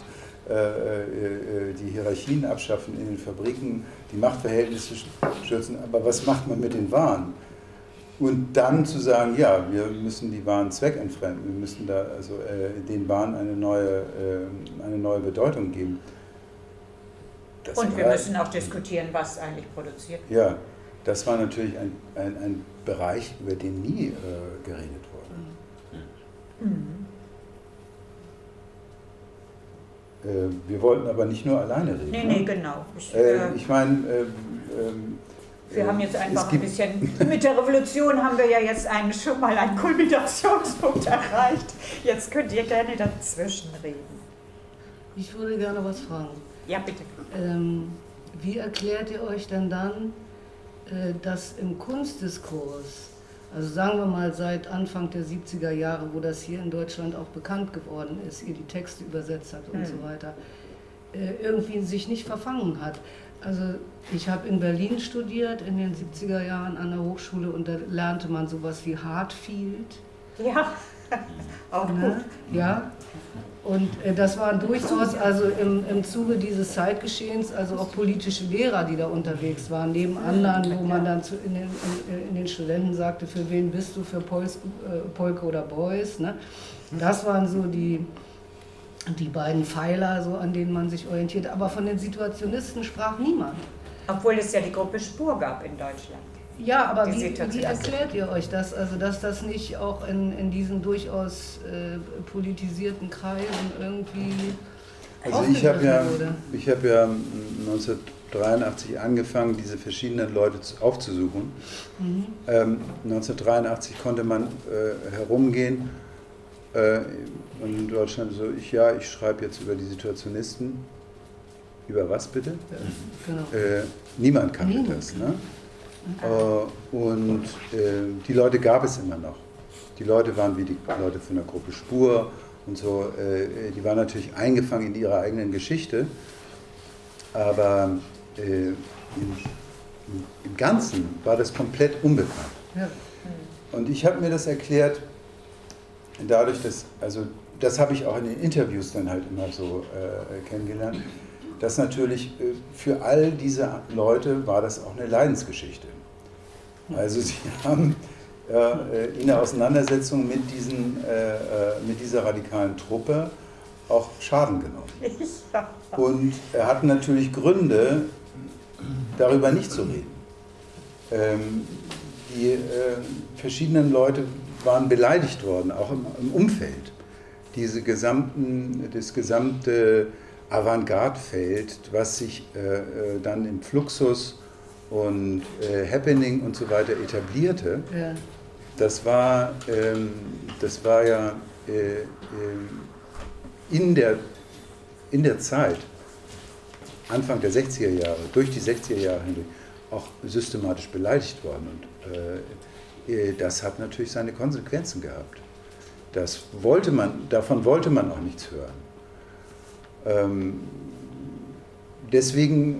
die Hierarchien abschaffen in den Fabriken, die Machtverhältnisse schützen. Aber was macht man mit den Waren? Und dann zu sagen, ja, wir müssen die Waren zweckentfremden, wir müssen da also äh, den Waren eine neue, äh, eine neue Bedeutung geben. Das Und wir müssen auch diskutieren, was eigentlich produziert wird. Ja, das war natürlich ein, ein, ein Bereich, über den nie äh, geredet wurde. Mhm. Äh, wir wollten aber nicht nur alleine reden. Nee, nee, ne? genau. Ich, äh, ich meine, ähm, ähm, wir haben jetzt einfach ein bisschen, mit der Revolution haben wir ja jetzt einen, schon mal einen Kulminationspunkt erreicht. Jetzt könnt ihr gerne dazwischen reden. Ich würde gerne was fragen. Ja, bitte. Ähm, wie erklärt ihr euch denn dann, äh, dass im Kunstdiskurs, also sagen wir mal seit Anfang der 70er Jahre, wo das hier in Deutschland auch bekannt geworden ist, ihr die Texte übersetzt habt und hm. so weiter, äh, irgendwie sich nicht verfangen hat? Also ich habe in Berlin studiert in den 70er Jahren an der Hochschule und da lernte man sowas wie Hartfield. Ja, auch ne? gut. Ja, und äh, das waren durchaus also im, im Zuge dieses Zeitgeschehens also auch politische Lehrer, die da unterwegs waren, neben anderen, wo man dann zu, in, den, in, in, den Studenten sagte, für wen bist du, für Pols, äh, Polke oder Boys. Ne? Das waren so die, die beiden Pfeiler, so, an denen man sich orientiert. Aber von den Situationisten sprach niemand. Obwohl es ja die Gruppe Spur gab in Deutschland. Ja, aber wie, wie, erklärt ihr euch das? Also, dass das nicht auch in, in diesen durchaus äh, politisierten Kreisen irgendwie. Also, ich habe ja, ich hab ja 1983 angefangen, diese verschiedenen Leute aufzusuchen. Mhm. Ähm, 1983 konnte man äh, herumgehen äh, in Deutschland so, ich ja, ich schreibe jetzt über die Situationisten. Über was bitte? Ja, genau. Äh, niemand kannte niemand. das. Ne? Äh, und äh, die Leute gab es immer noch. Die Leute waren wie die Leute von der Gruppe Spur und so. Äh, die waren natürlich eingefangen in ihrer eigenen Geschichte, aber äh, im, im, Ganzen war das komplett unbekannt. Ja. Und ich habe mir das erklärt, dadurch, dass, also das habe ich auch in den Interviews dann halt immer so äh, kennengelernt, dass natürlich äh, für all diese Leute war das auch eine Leidensgeschichte. Also sie haben äh, in der Auseinandersetzung mit, diesen, äh, äh, mit dieser radikalen Truppe auch Schaden genommen. Und er hat natürlich Gründe, darüber nicht zu reden. Ähm, die äh, verschiedenen Leute waren beleidigt worden, auch im, im Umfeld. Diese gesamten, das gesamte Avantgarde-Feld, was sich äh, äh dann im Fluxus und äh, Happening und so weiter etablierte, ja. das, war, ähm, das war ja äh, ähm, in, der, in der Zeit, Anfang der 60er Jahre, durch die 60er Jahre hindurch, auch systematisch beleidigt worden. Und äh, äh, das hat natürlich seine Konsequenzen gehabt. Das wollte man, davon wollte man auch nichts hören. Ähm, deswegen mhm.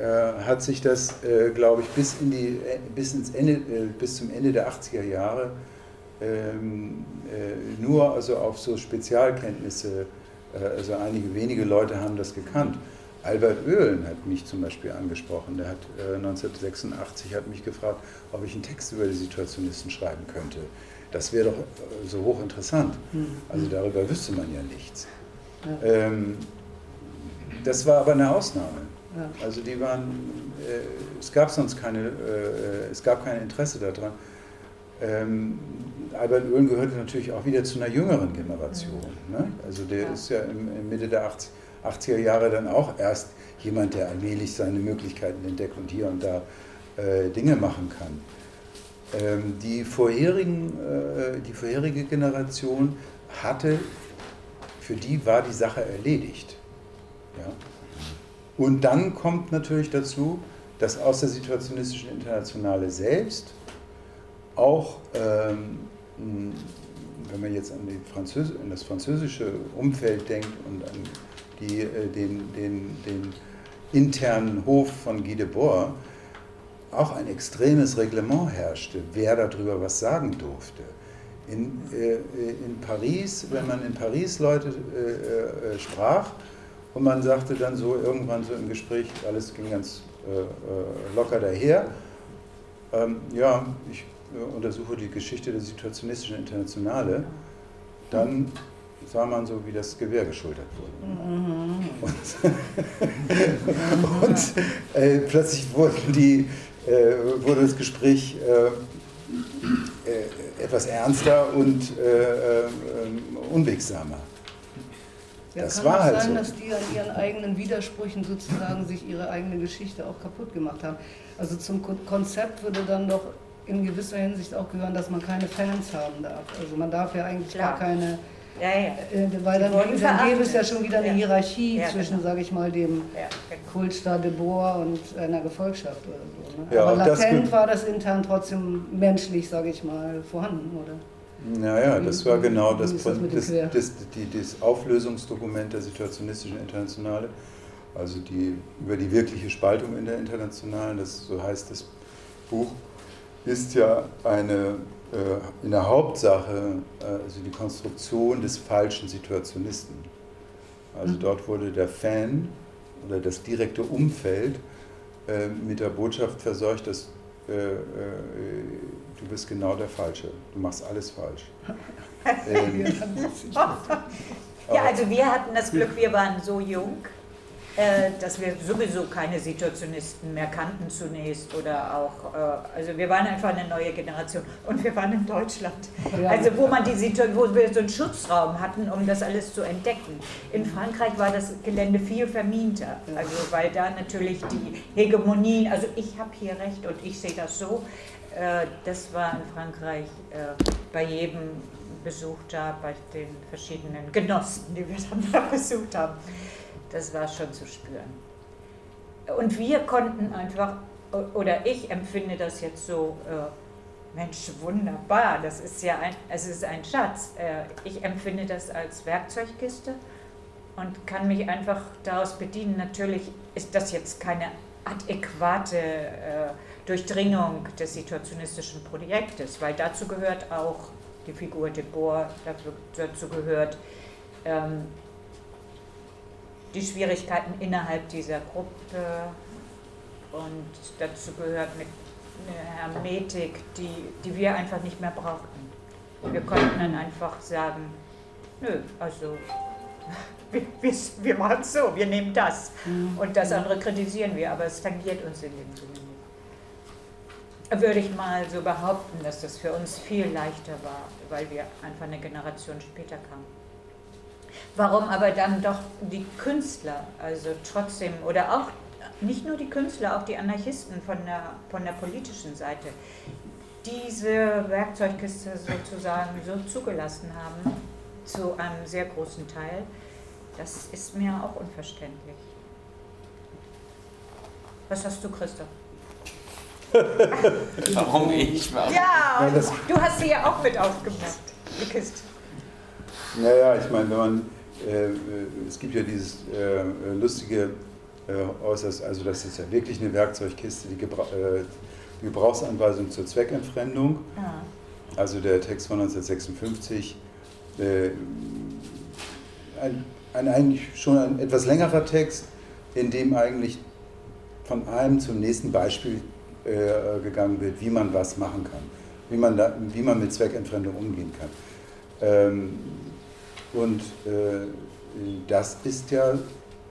äh, hat sich das, äh, glaube ich, bis, in die, äh, bis, ins Ende, äh, bis zum Ende der 80er Jahre ähm, äh, nur also auf so Spezialkenntnisse, äh, also einige wenige Leute haben das gekannt. Albert Oehlen hat mich zum Beispiel angesprochen. Der hat 1986 hat mich gefragt, ob ich einen Text über die Situationisten schreiben könnte. Das wäre doch so hochinteressant. Mhm. Also darüber wüsste man ja nichts. Ja. Ähm, das war aber eine Ausnahme. Ja. Also die waren, äh, es gab sonst keine, äh, es gab kein Interesse daran. Ähm, Albert Oehlen gehörte natürlich auch wieder zu einer jüngeren Generation. Ne? Also der ja. ist ja im, im Mitte der 80, 80er Jahre dann auch erst jemand, der allmählich seine Möglichkeiten entdeckt und hier und da äh, Dinge machen kann. Ähm, die, vorherigen, äh, die vorherige Generation hatte, für die war die Sache erledigt. Ja? Und dann kommt natürlich dazu, dass aus der situationistischen Internationale selbst auch, ähm, wenn man jetzt an, Französ an, das französische Umfeld denkt und an die, äh, den, den, den, internen Hof von Guy Debord, auch ein extremes Reglement herrschte, wer darüber was sagen durfte. In, äh, in Paris, wenn man in Paris Leute äh, äh sprach, und man sagte dann so irgendwann so im Gespräch, alles ging ganz äh, äh, locker daher. Ähm, ja, ich äh, untersuche die Geschichte der situationistischen Internationale. Dann sah man so, wie das Gewehr geschultert wurde. Mhm. Und, und äh, plötzlich die, äh, wurde das Gespräch äh, äh, etwas ernster und äh, unwegsamer. Ja, das kann war halt sein, so. dass die an ihren eigenen Widersprüchen sozusagen sich ihre eigene Geschichte auch kaputt gemacht haben. Also zum Konzept würde dann doch in gewisser Hinsicht auch gehören, dass man keine Fans haben darf. Also man darf ja eigentlich Klar. gar keine ja, ja. Äh, weil dann, dann gäbe es ja schon wieder eine Hierarchie ja, zwischen, genau. sage ich mal, dem ja, genau. Kultstar de Boer und einer Gefolgschaft oder so. Ne? Aber latent das war das intern trotzdem menschlich, sage ich mal, vorhanden, oder? Naja, das war genau das, das, das, das, die, das Auflösungsdokument der situationistischen Internationale, also die, über die wirkliche Spaltung in der Internationalen, das so heißt das Buch, ist ja eine äh, in der Hauptsache äh, also die Konstruktion des falschen Situationisten. Also mhm. dort wurde der Fan oder das direkte Umfeld äh, mit der Botschaft verseucht, dass du bist genau der Falsche, du machst alles falsch. ähm, ja, also wir hatten das Glück, wir waren so jung. äh, dass wir sowieso keine Situationisten mehr kannten zunächst oder auch, äh, also wir waren einfach eine neue Generation und wir waren in Deutschland, also wo man die Situation, wo wir so einen Schutzraum hatten, um das alles zu entdecken. In Frankreich war das Gelände viel verminter, also weil da natürlich die Hegemonie, also ich habe hier recht und ich sehe das so, äh, das war in Frankreich bei jedem Besuch da, bei den verschiedenen Genossen, die wir dann da besucht haben das war schon zu spüren. Und wir konnten einfach, oder ich empfinde das jetzt so, äh, Mensch, wunderbar, das ist ja ein, es ist ein Schatz. Äh, ich empfinde das als Werkzeugkiste und kann mich einfach daraus bedienen. Natürlich ist das jetzt keine adäquate äh, Durchdringung des situationistischen Projektes, weil dazu gehört auch die Figur de Boer, dazu, gehört ähm, die Schwierigkeiten innerhalb dieser Gruppe und dazu gehört eine Hermetik, die, die wir einfach nicht mehr brauchten. Wir konnten dann einfach sagen, nö, also wir, wir, wir machen es so, wir nehmen das mhm. und das andere kritisieren wir, aber es tangiert uns in dem Sinne nicht. Würde ich mal so behaupten, dass das für uns viel leichter war, weil wir einfach eine Generation später kamen. Warum aber dann doch die Künstler, also trotzdem, oder auch nicht nur die Künstler, auch die Anarchisten von der, von der politischen Seite, diese Werkzeugkiste sozusagen so zugelassen haben, zu einem sehr großen Teil, das ist mir auch unverständlich. Was hast du, Christoph? Warum ich? Warum? Ja, du hast sie ja auch mit aufgemacht, die Kiste. Naja, ich meine, wenn man es gibt ja dieses äh, lustige äh, Äußerst, also das ist ja wirklich eine Werkzeugkiste, die, Gebra die Gebrauchsanweisung zur Zweckentfremdung, ah. also der Text von 1956, ein, ein, eigentlich schon ein etwas längerer Text, in dem eigentlich von einem zum nächsten Beispiel äh, gegangen wird, wie man was machen kann, wie man, da, wie man mit Zweckentfremdung umgehen kann. Ähm, und äh, das ist ja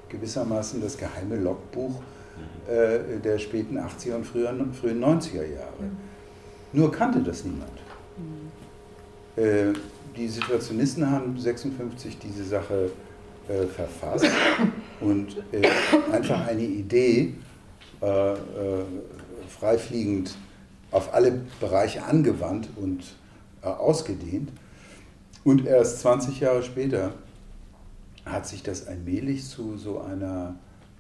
gewissermaßen das geheime Logbuch äh, der späten 80er und frühen, frühen 90er Jahre. Mhm. Nur kannte das niemand. Mhm. Äh, die Situationisten haben 56 diese Sache äh, verfasst und äh, einfach eine Idee äh, äh, freifliegend auf alle Bereiche angewandt und ausgedehnt und erst 20 Jahre später hat sich das allmählich zu so einer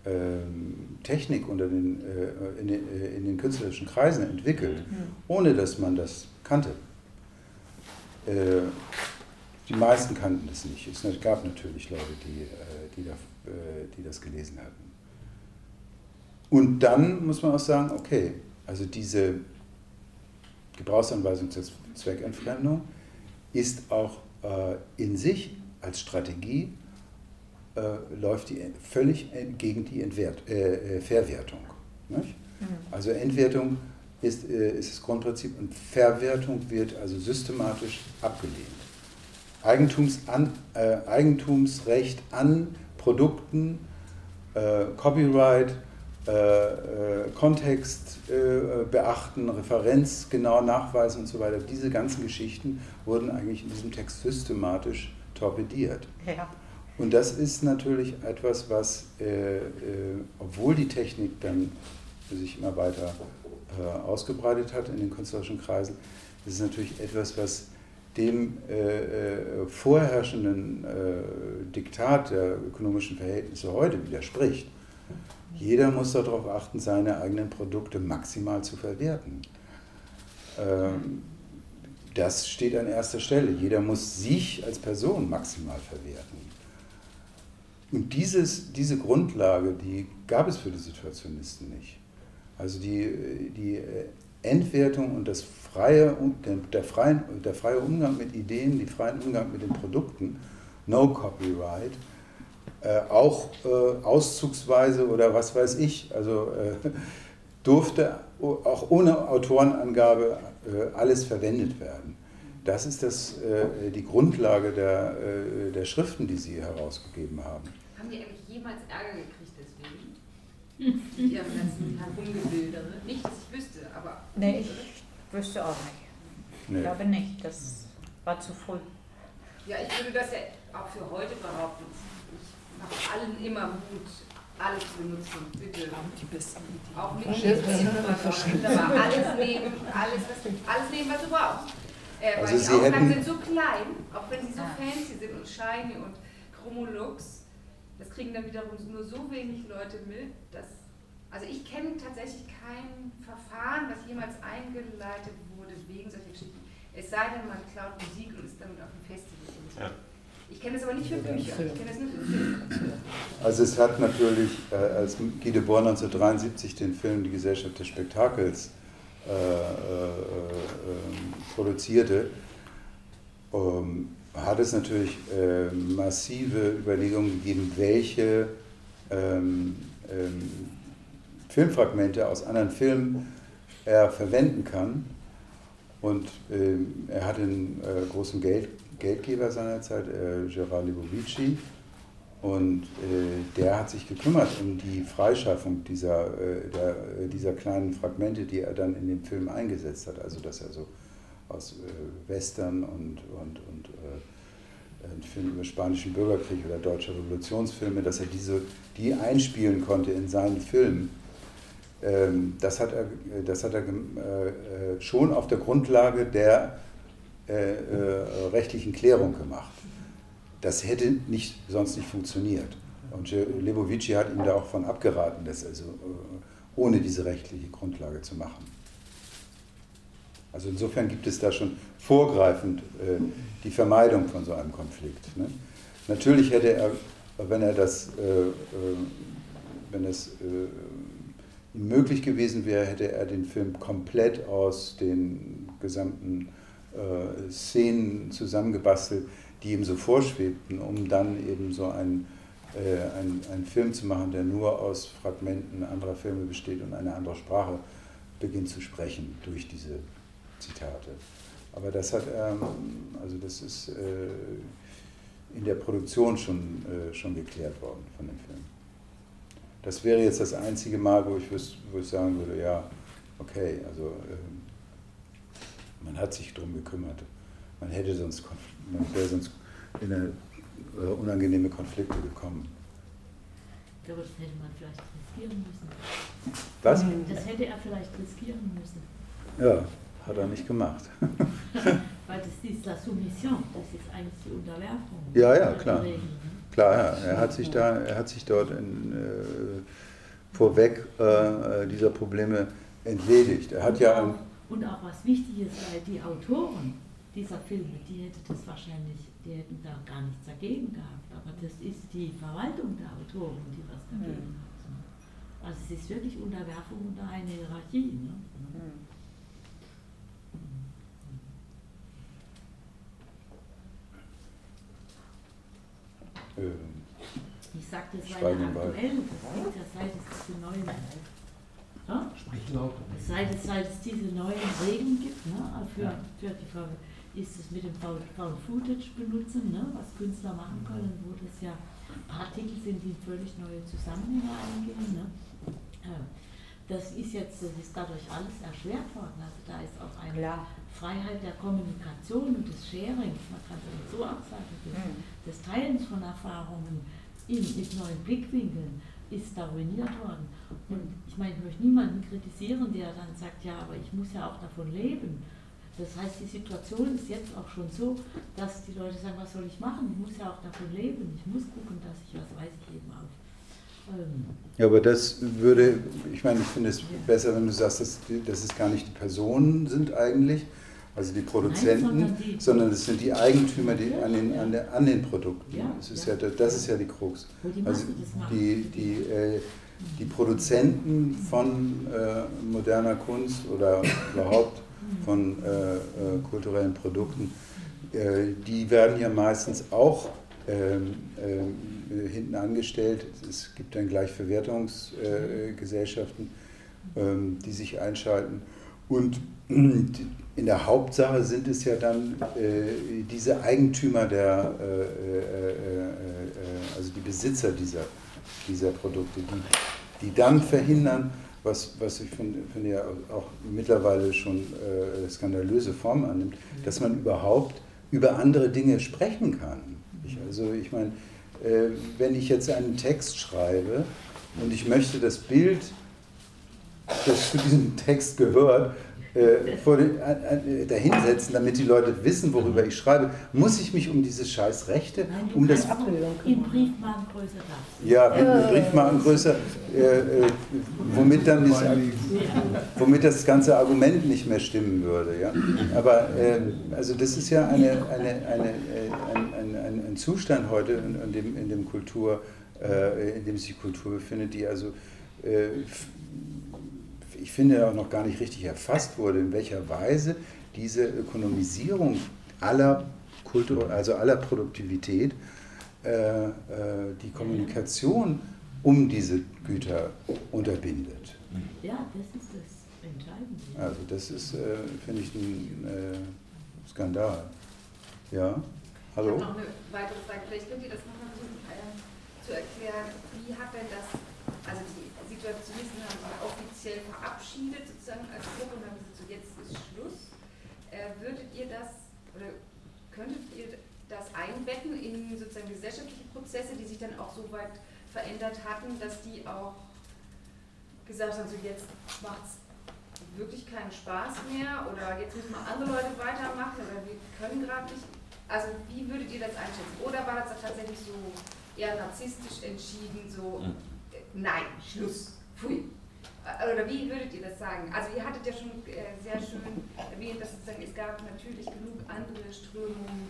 ähm, Technik unter den, äh, in, den, äh, in, den, künstlerischen Kreisen entwickelt, mhm. ohne dass man das kannte. Äh, die meisten kannten das nicht. Es gab natürlich Leute, die, äh, die, da, äh, die das gelesen hatten. Und dann muss man auch sagen, okay, also diese Gebrauchsanweisung zur Zweckentfremdung ist auch in sich als Strategie äh, läuft die völlig gegen die Entwert, äh, äh Verwertung. Nicht? Mhm. Also Entwertung ist, äh, ist das Grundprinzip und Verwertung wird also systematisch abgelehnt. Eigentums an, äh, Eigentumsrecht an Produkten, Copyright äh, äh, Kontext äh, beachten, Referenz genau nachweisen und so weiter. Diese ganzen Geschichten wurden eigentlich in diesem Text systematisch torpediert. Ja. Und das ist natürlich etwas, was, äh, äh, obwohl die Technik dann sich immer weiter äh, ausgebreitet hat in den künstlerischen Kreisen, ist es natürlich etwas, was dem vorherrschenden Diktat der ökonomischen Verhältnisse heute widerspricht. Jeder muss darauf achten, seine eigenen Produkte maximal zu verwerten. Ähm, das steht an erster Stelle. Jeder muss sich als Person maximal verwerten. Und dieses, diese Grundlage, die gab es für die Situationisten nicht. Also die, die Entwertung und das freie, der, freie, der freie Umgang mit Ideen, die freien Umgang mit den Produkten, no copyright, äh, auch äh, auszugsweise oder was weiß ich, also äh, durfte auch ohne Autorenangabe äh, alles verwendet werden. Das ist das, äh, die Grundlage der, äh, der Schriften, die Sie herausgegeben haben. Haben die eigentlich jemals Ärger gekriegt deswegen? Mit ihrem ganzen Herumgebilde? Nicht, dass ich wüsste, aber. Nee, ich wüsste auch nicht. Nee. Ich glaube nicht, das war zu früh. Ja, ich würde das ja auch für heute behaupten macht allen immer Mut, alles zu benutzen. Bitte. Die besten Auch nicht aber alles nehmen, alles, alles nehmen, was du brauchst. Äh, also weil die Aufgaben sind so klein, auch wenn sie so fancy sind und shiny und Chromolux, das kriegen dann wiederum nur so wenig Leute mit, dass also ich kenne tatsächlich kein Verfahren, was jemals eingeleitet wurde wegen solcher Geschichten. Es sei denn, man klaut Musik und ist damit auf dem Festival. Ja. Ich kenne es aber nicht für Bücher, ich kenne es nur für Filme. Also es hat natürlich, äh, als Guy Debord 1973 den Film Die Gesellschaft des Spektakels äh, äh, ähm, produzierte, ähm, hat es natürlich äh, massive Überlegungen gegeben, welche ähm, ähm, Filmfragmente aus anderen Filmen er verwenden kann. Und ähm, er hat einen äh, großen Geld, Geldgeber seinerzeit, äh, Gerard Libovici, und äh, der hat sich gekümmert um die Freischaffung dieser, äh, der, äh, dieser kleinen Fragmente, die er dann in dem Film eingesetzt hat. Also dass er so aus äh, Western und, und, und äh, ein Film über spanischen Bürgerkrieg oder deutsche Revolutionsfilme, dass er diese, die einspielen konnte in seinen Film. Ähm, das hat er, das hat er schon auf der Grundlage der äh, äh, rechtlichen Klärung gemacht. Das hätte nicht, sonst nicht funktioniert. Und Lebovici hat ihm da auch von abgeraten, das also äh, ohne diese rechtliche Grundlage zu machen. Also insofern gibt es da schon vorgreifend äh, die Vermeidung von so einem Konflikt. Ne? Natürlich hätte er, wenn er das, äh, äh, wenn es möglich gewesen wäre, hätte er den Film komplett aus den gesamten äh, Szenen zusammengebastelt, die ihm so vorschwebten, um dann eben so einen äh, ein, ein Film zu machen, der nur aus Fragmenten anderer Filme besteht und eine andere Sprache beginnt zu sprechen durch diese Zitate. Aber das hat, ähm, also das ist äh, in der Produktion schon, äh, schon geklärt worden von dem Film. Das wäre jetzt das einzige Mal, wo ich, wo ich sagen würde, ja, okay, also ähm, man hat sich darum gekümmert. Man hätte sonst, man wäre sonst in eine, äh, unangenehme Konflikte gekommen. das hätte man vielleicht riskieren müssen. Was? Das hätte er vielleicht riskieren müssen. Ja, hat er nicht gemacht. Weil das ist la Submission, das ist eigentlich die Unterwerfung. Ja, ja, klar. Ne? Klar, ja. Er hat sich da, er hat sich dort in, äh, vorweg äh, dieser Probleme entledigt. Er hat ja und auch was wichtig ist, weil die Autoren dieser Filme, die hätten das wahrscheinlich, die hätten da gar nichts dagegen gehabt. Aber das ist die Verwaltung der Autoren, die was dagegen mhm. hat. Ne? Also es ist wirklich Unterwerfung unter eine Hierarchie. Ne? Mhm. Ich sagte, es sei aktuell, das ist ja seit es diese neuen ja? Seit, es, seit es diese neuen Regeln gibt, ne, für, für die ist es mit dem Found Footage benutzen, ne, was Künstler machen können, wo das ja Partikel sind, die völlig neue Zusammenhänge eingehen. Ne? Das ist jetzt, das ist dadurch alles erschwert worden. Also da ist auch eine Klar. Freiheit der Kommunikation und des Sharings, man kann es so auch sagen, des, mhm. des Teilens von Erfahrungen in, mit neuen Blickwinkeln ist da ruiniert worden. Und ich meine, ich möchte niemanden kritisieren, der dann sagt, ja, aber ich muss ja auch davon leben. Das heißt, die Situation ist jetzt auch schon so, dass die Leute sagen, was soll ich machen? Ich muss ja auch davon leben. Ich muss gucken, dass ich was weiß ich eben auch. Ähm ja, aber das würde, ich meine, ich finde es besser, wenn du sagst, dass, dass es gar nicht die Personen sind eigentlich, also die Produzenten, Nein, sondern, die, sondern es sind die Eigentümer die an, den, an, der, an den Produkten. Ja, das, ist ja. ja. das ist ja die Krux. Also die, die, äh, die Produzenten von äh, moderner Kunst oder überhaupt von äh, äh kulturellen Produkten, äh, die werden ja meistens auch ähm, ähm, hinten angestellt. Es gibt dann gleich Verwertungsgesellschaften, ähm, die sich einschalten. Und in der Hauptsache sind es ja dann äh, diese Eigentümer der, äh, äh, äh, also die Besitzer dieser, dieser Produkte, die, die dann verhindern, was, was ich finde, find ja auch mittlerweile schon äh, skandalöse Form annimmt, dass man überhaupt über andere Dinge sprechen kann. Ich, also ich meine, äh, wenn ich jetzt einen Text schreibe und ich möchte das Bild, das zu diesem Text gehört, äh, vor den, äh, dahinsetzen, damit die Leute wissen, worüber ich schreibe, muss ich mich um diese scheiß Rechte, Nein, um das... In Briefmarkengröße Ja, in Briefmarkengröße, äh, äh, womit dann das, womit das ganze Argument nicht mehr stimmen würde. Ja? Aber äh, also das ist ja eine, eine, eine, äh, ein, ein, ein, Zustand heute, in, in, dem, in, dem Kultur, in dem sich Kultur befindet, die also ich finde, auch noch gar nicht richtig erfasst wurde, in welcher Weise diese Ökonomisierung aller Kultur, also aller Produktivität, äh, äh, die Kommunikation um diese Güter unterbindet. Ja, das ist das Entscheidende. Also das ist, äh, finde ich, ein äh, Skandal. Ja, hallo? Ich habe noch eine weitere Frage. Vielleicht könnt ihr das nochmal versuchen äh, zu erklären. Wie hat denn das, also die Situationisten haben sich offiziell verabschiedet, sozusagen als Gruppe und haben gesagt, so jetzt ist Schluss. Äh, würdet ihr das, oder könntet ihr das einbetten in sozusagen gesellschaftliche Prozesse, die sich dann auch so weit verändert hatten, dass die auch gesagt haben, so jetzt macht es wirklich keinen Spaß mehr oder jetzt müssen wir andere Leute weitermachen oder wir können gerade nicht. Also wie würdet ihr das einschätzen? Oder war das tatsächlich so eher narzisstisch entschieden, so hm nein, Schluss, pfui. Oder wie würdet ihr das sagen? Also ihr hattet ja schon äh, sehr schön erwähnt, dass sozusagen, es gab natürlich genug andere Strömungen,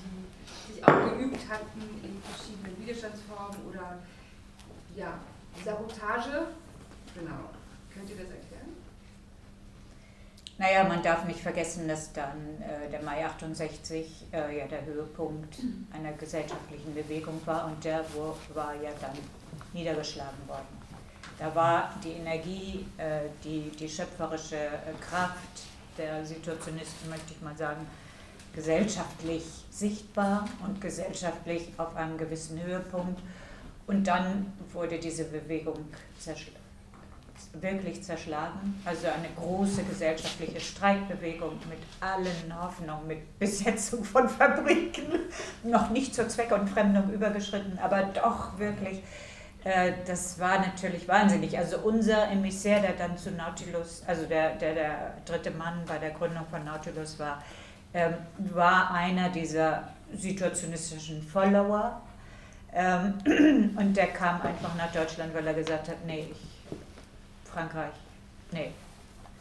die sich auch geübt hatten in verschiedenen Widerstandsformen oder ja, Sabotage. Genau. Könnt ihr das erklären? Naja, man darf nicht vergessen, dass dann äh, der Mai 68 äh, ja der Höhepunkt einer gesellschaftlichen Bewegung war und der war ja dann niedergeschlagen worden. Da war die Energie, äh, die, die schöpferische äh, Kraft der Situationisten, möchte ich mal sagen, gesellschaftlich sichtbar und gesellschaftlich auf einem gewissen Höhepunkt. Und dann wurde diese Bewegung zerschl wirklich zerschlagen. Also eine große gesellschaftliche Streikbewegung mit allen Hoffnungen, mit Besetzung von Fabriken, noch nicht zur Zweckentfremdung übergeschritten, aber doch wirklich äh, das war natürlich wahnsinnig. Also unser Emissär, der dann zu Nautilus, also der, der, der dritte Mann bei der Gründung von Nautilus war, ähm, war einer dieser situationistischen Follower. Ähm, und der kam einfach nach Deutschland, weil er gesagt hat, nee, ich, Frankreich, nee,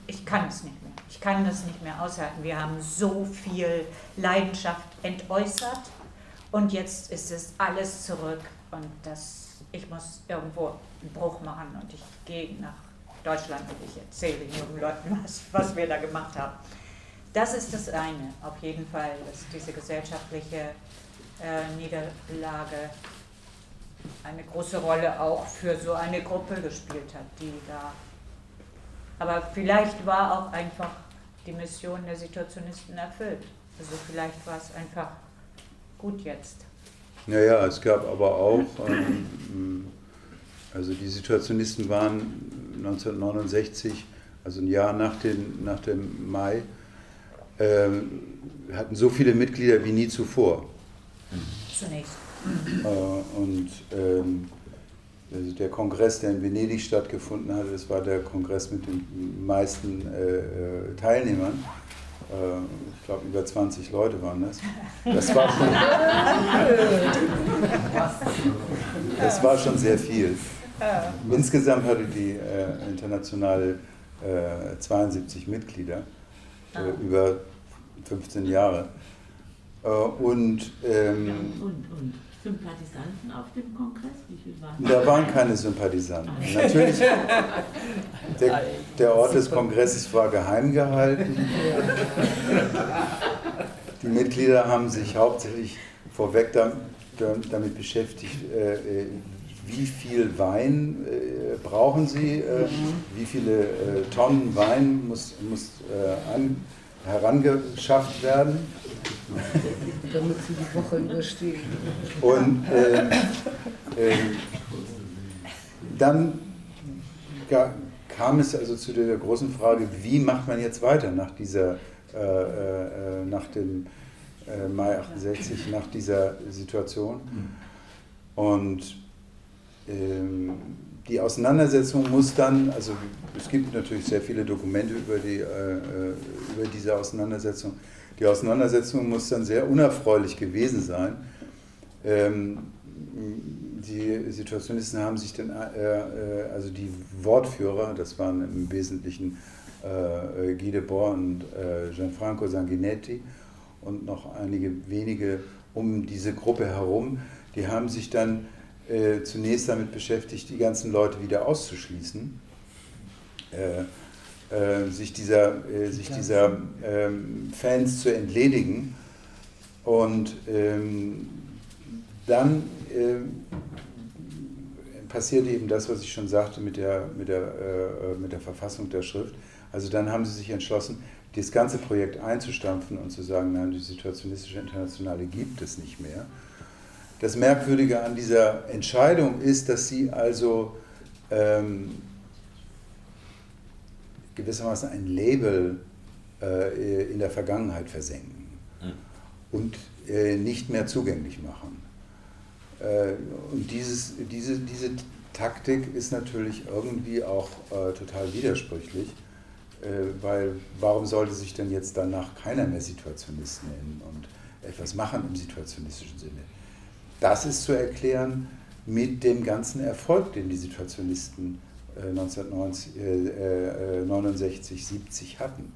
ich kann es nicht mehr. Ich kann das nicht mehr aushalten. Wir haben so viel Leidenschaft entäußert und jetzt ist es alles zurück und das ich muss irgendwo einen Bruch machen und ich gehe nach Deutschland und ich erzähle den jungen Leuten, was, was wir da gemacht haben. Das ist das eine, auf jeden Fall, dass diese gesellschaftliche äh, Niederlage eine große Rolle auch für so eine Gruppe gespielt hat, die da. Aber vielleicht war auch einfach die Mission der Situationisten erfüllt. Also vielleicht war es einfach gut jetzt. Naja, es gab aber auch, ähm, also die Situationisten waren 1969, also ein Jahr nach, den, nach dem Mai, äh, hatten so viele Mitglieder wie nie zuvor. Zunächst. Äh, und ähm, also der Kongress, der in Venedig stattgefunden hatte, das war der Kongress mit den meisten äh, äh Teilnehmern. Äh, ich glaube, über 20 Leute waren das. Das war schon, das war schon sehr viel. Insgesamt hatte die äh, Internationale äh, 72 Mitglieder äh, über 15 Jahre. Äh, und, ähm, und, und Sympathisanten auf dem Kongress? Wie viel waren da waren keine Sympathisanten. Natürlich, der, der Ort des Kongresses war geheim gehalten. Die Mitglieder haben sich hauptsächlich vorweg damit beschäftigt, äh, äh, wie viel Wein äh, brauchen sie, wie viele Tonnen Wein muss, muss an, herangeschafft werden. Damit sie die Woche überstehen. Und äh, äh, dann kam es also zu der großen Frage, wie macht man jetzt weiter nach dieser, äh, äh nach dem äh, Mai 68, nach dieser Situation. Und ähm, die Auseinandersetzung muss dann, also es gibt natürlich sehr viele Dokumente über, die, äh, äh, über diese Auseinandersetzung. Die Auseinandersetzung muss dann sehr unerfreulich gewesen sein. Ähm, die Situationisten haben sich dann, äh, äh also die Wortführer, das waren im Wesentlichen äh, Guy Debord und äh, Gianfranco Sanguinetti und noch einige wenige um diese Gruppe herum, die haben sich dann äh, zunächst damit beschäftigt, die ganzen Leute wieder auszuschließen, äh, äh, sich dieser, äh, sich dieser ähm, Fans zu entledigen. Und ähm, dann ähm, passiert eben das, was ich schon sagte mit der, mit, der, äh, mit der Verfassung der Schrift. Also dann haben sie sich entschlossen, das ganze Projekt einzustampfen und zu sagen, nein, die situationistische Internationale gibt es nicht mehr. Das Merkwürdige an dieser Entscheidung ist, dass sie also ähm, gewissermaßen ein Label äh, in der Vergangenheit versenken hm. und äh, nicht mehr zugänglich machen. Äh, und dieses, diese, diese Taktik ist natürlich irgendwie auch äh, total widersprüchlich, äh, weil warum sollte sich denn jetzt danach keiner mehr Situationist nennen und etwas machen im situationistischen Sinne? Das ist zu erklären mit dem ganzen Erfolg, den die Situationisten 1969, 70 hatten.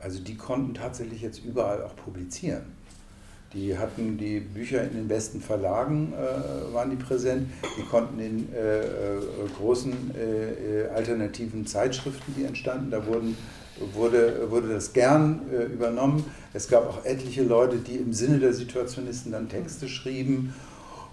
Also die konnten tatsächlich jetzt überall auch publizieren. Die hatten die Bücher in den besten Verlagen, äh, waren die präsent. Die konnten in äh, äh, großen äh, äh, alternativen Zeitschriften, die entstanden, da wurden, wurde, wurde das gern äh, übernommen. Es gab auch etliche Leute, die im Sinne der Situationisten dann Texte schrieben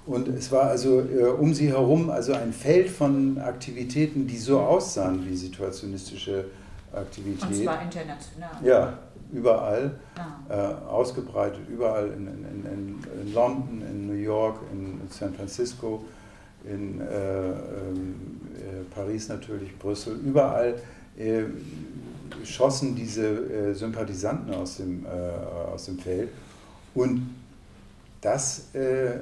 und es war also äh, um sie herum also ein Feld von Aktivitäten, die so aussahen wie situationistische Aktivität. Und zwar international. Ja, überall, ah. äh, ausgebreitet, überall in, in, in, in, London, in New York, in San Francisco, in äh, ähm, äh, Paris natürlich, Brüssel, überall äh, schossen diese äh, Sympathisanten aus dem, aus dem Feld. Und das, äh, äh,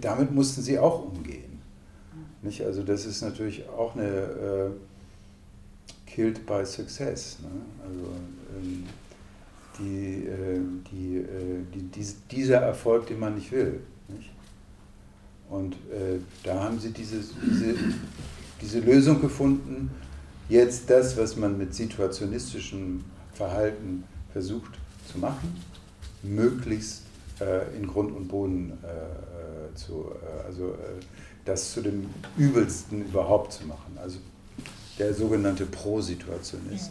damit mussten sie auch umgehen. Nicht? Also das ist natürlich auch eine äh, Killed by Success. Ne? Also ähm, die, äh, äh, die, die, dieser Erfolg, den man nicht will. Nicht? Und äh, da haben sie diese, diese, diese Lösung gefunden, jetzt das, was man mit situationistischem Verhalten versucht zu machen, möglichst äh, in Grund und Boden äh, äh, zu, also das zu dem Übelsten überhaupt zu machen. Also der sogenannte Pro-Situationist.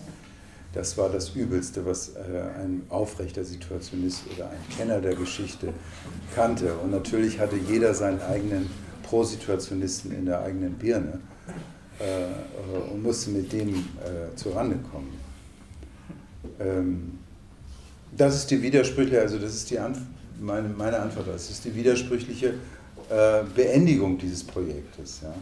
Das war das Übelste, was ein aufrechter Situationist oder ein Kenner der Geschichte kannte. Und natürlich hatte jeder seinen eigenen Pro-Situationisten in der eigenen Birne und musste mit dem zurande kommen. Ähm, das ist die widersprüchliche, also das ist die Antwort meine, meine Antwort. Das ist die widersprüchliche äh, Beendigung dieses Projektes. Ja.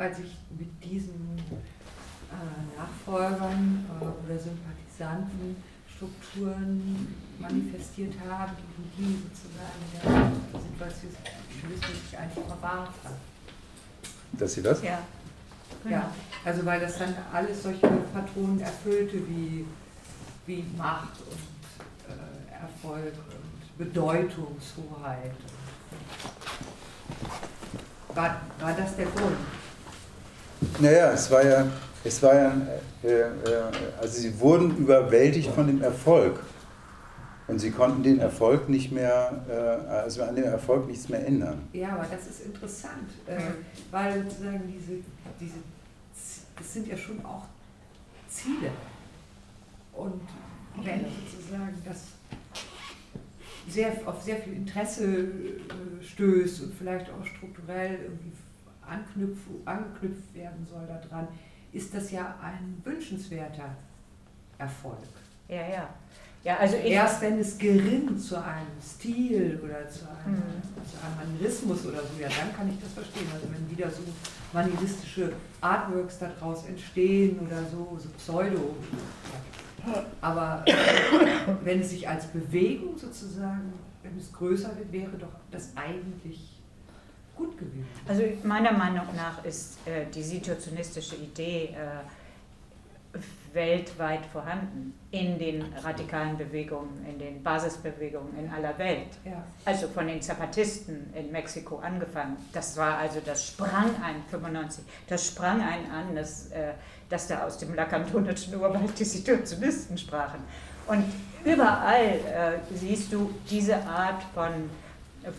weil sich mit diesen äh, Nachfolgern äh, oder Sympathisanten Strukturen manifestiert haben, die die sozusagen der Situation sich eigentlich verwahrt hat. Dass sie das? Ja. Genau. Ja, also weil das dann alles solche Patronen erfüllte wie, wie Macht und äh, Erfolg und Bedeutungshoheit. War, war das der Grund? Naja, es war ja, es war ja äh, äh, also sie wurden überwältigt von dem Erfolg. Und sie konnten den Erfolg nicht mehr, äh, also an dem Erfolg nichts mehr ändern. Ja, aber das ist interessant, äh, weil sozusagen diese, diese, das sind ja schon auch Ziele. Und wenn sozusagen das sehr, auf sehr viel Interesse äh, stößt und vielleicht auch strukturell irgendwie anknüpf, angeknüpft werden soll daran, ist das ja ein wünschenswerter Erfolg. Ja, ja. Ja, also Erst wenn es gerinnt zu einem Stil oder zu einem, mhm. zu einem Manierismus oder so, ja, dann kann ich das verstehen. Also wenn wieder so manieristische Artworks daraus entstehen oder so, so Pseudo. Aber wenn es sich als Bewegung sozusagen, wenn es größer wird, wäre doch das eigentlich gut gewesen. Also meiner Meinung nach ist äh, die situationistische Idee äh, weltweit vorhanden, in den radikalen Bewegungen, in den Basisbewegungen in aller Welt. Ja. Also von den Zapatisten in Mexiko angefangen. Das war also, das sprang ein, 95, das sprang ein an, dass, äh, dass da aus dem lakantonischen Urwald die Situationisten sprachen. Und überall äh, siehst du diese Art von,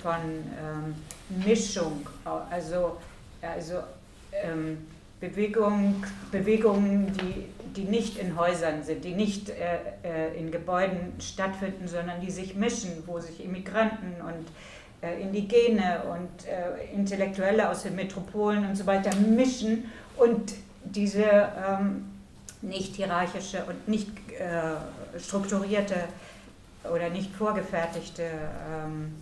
von ähm, Mischung, also, also ähm, Bewegung, Bewegungen, die, die nicht in Häusern sind, die nicht äh, äh, in Gebäuden stattfinden, sondern die sich mischen, wo sich Immigranten und äh, Indigene und äh, Intellektuelle aus den Metropolen und so weiter mischen und diese ähm, nicht hierarchische und nicht äh, strukturierte oder nicht vorgefertigte ähm,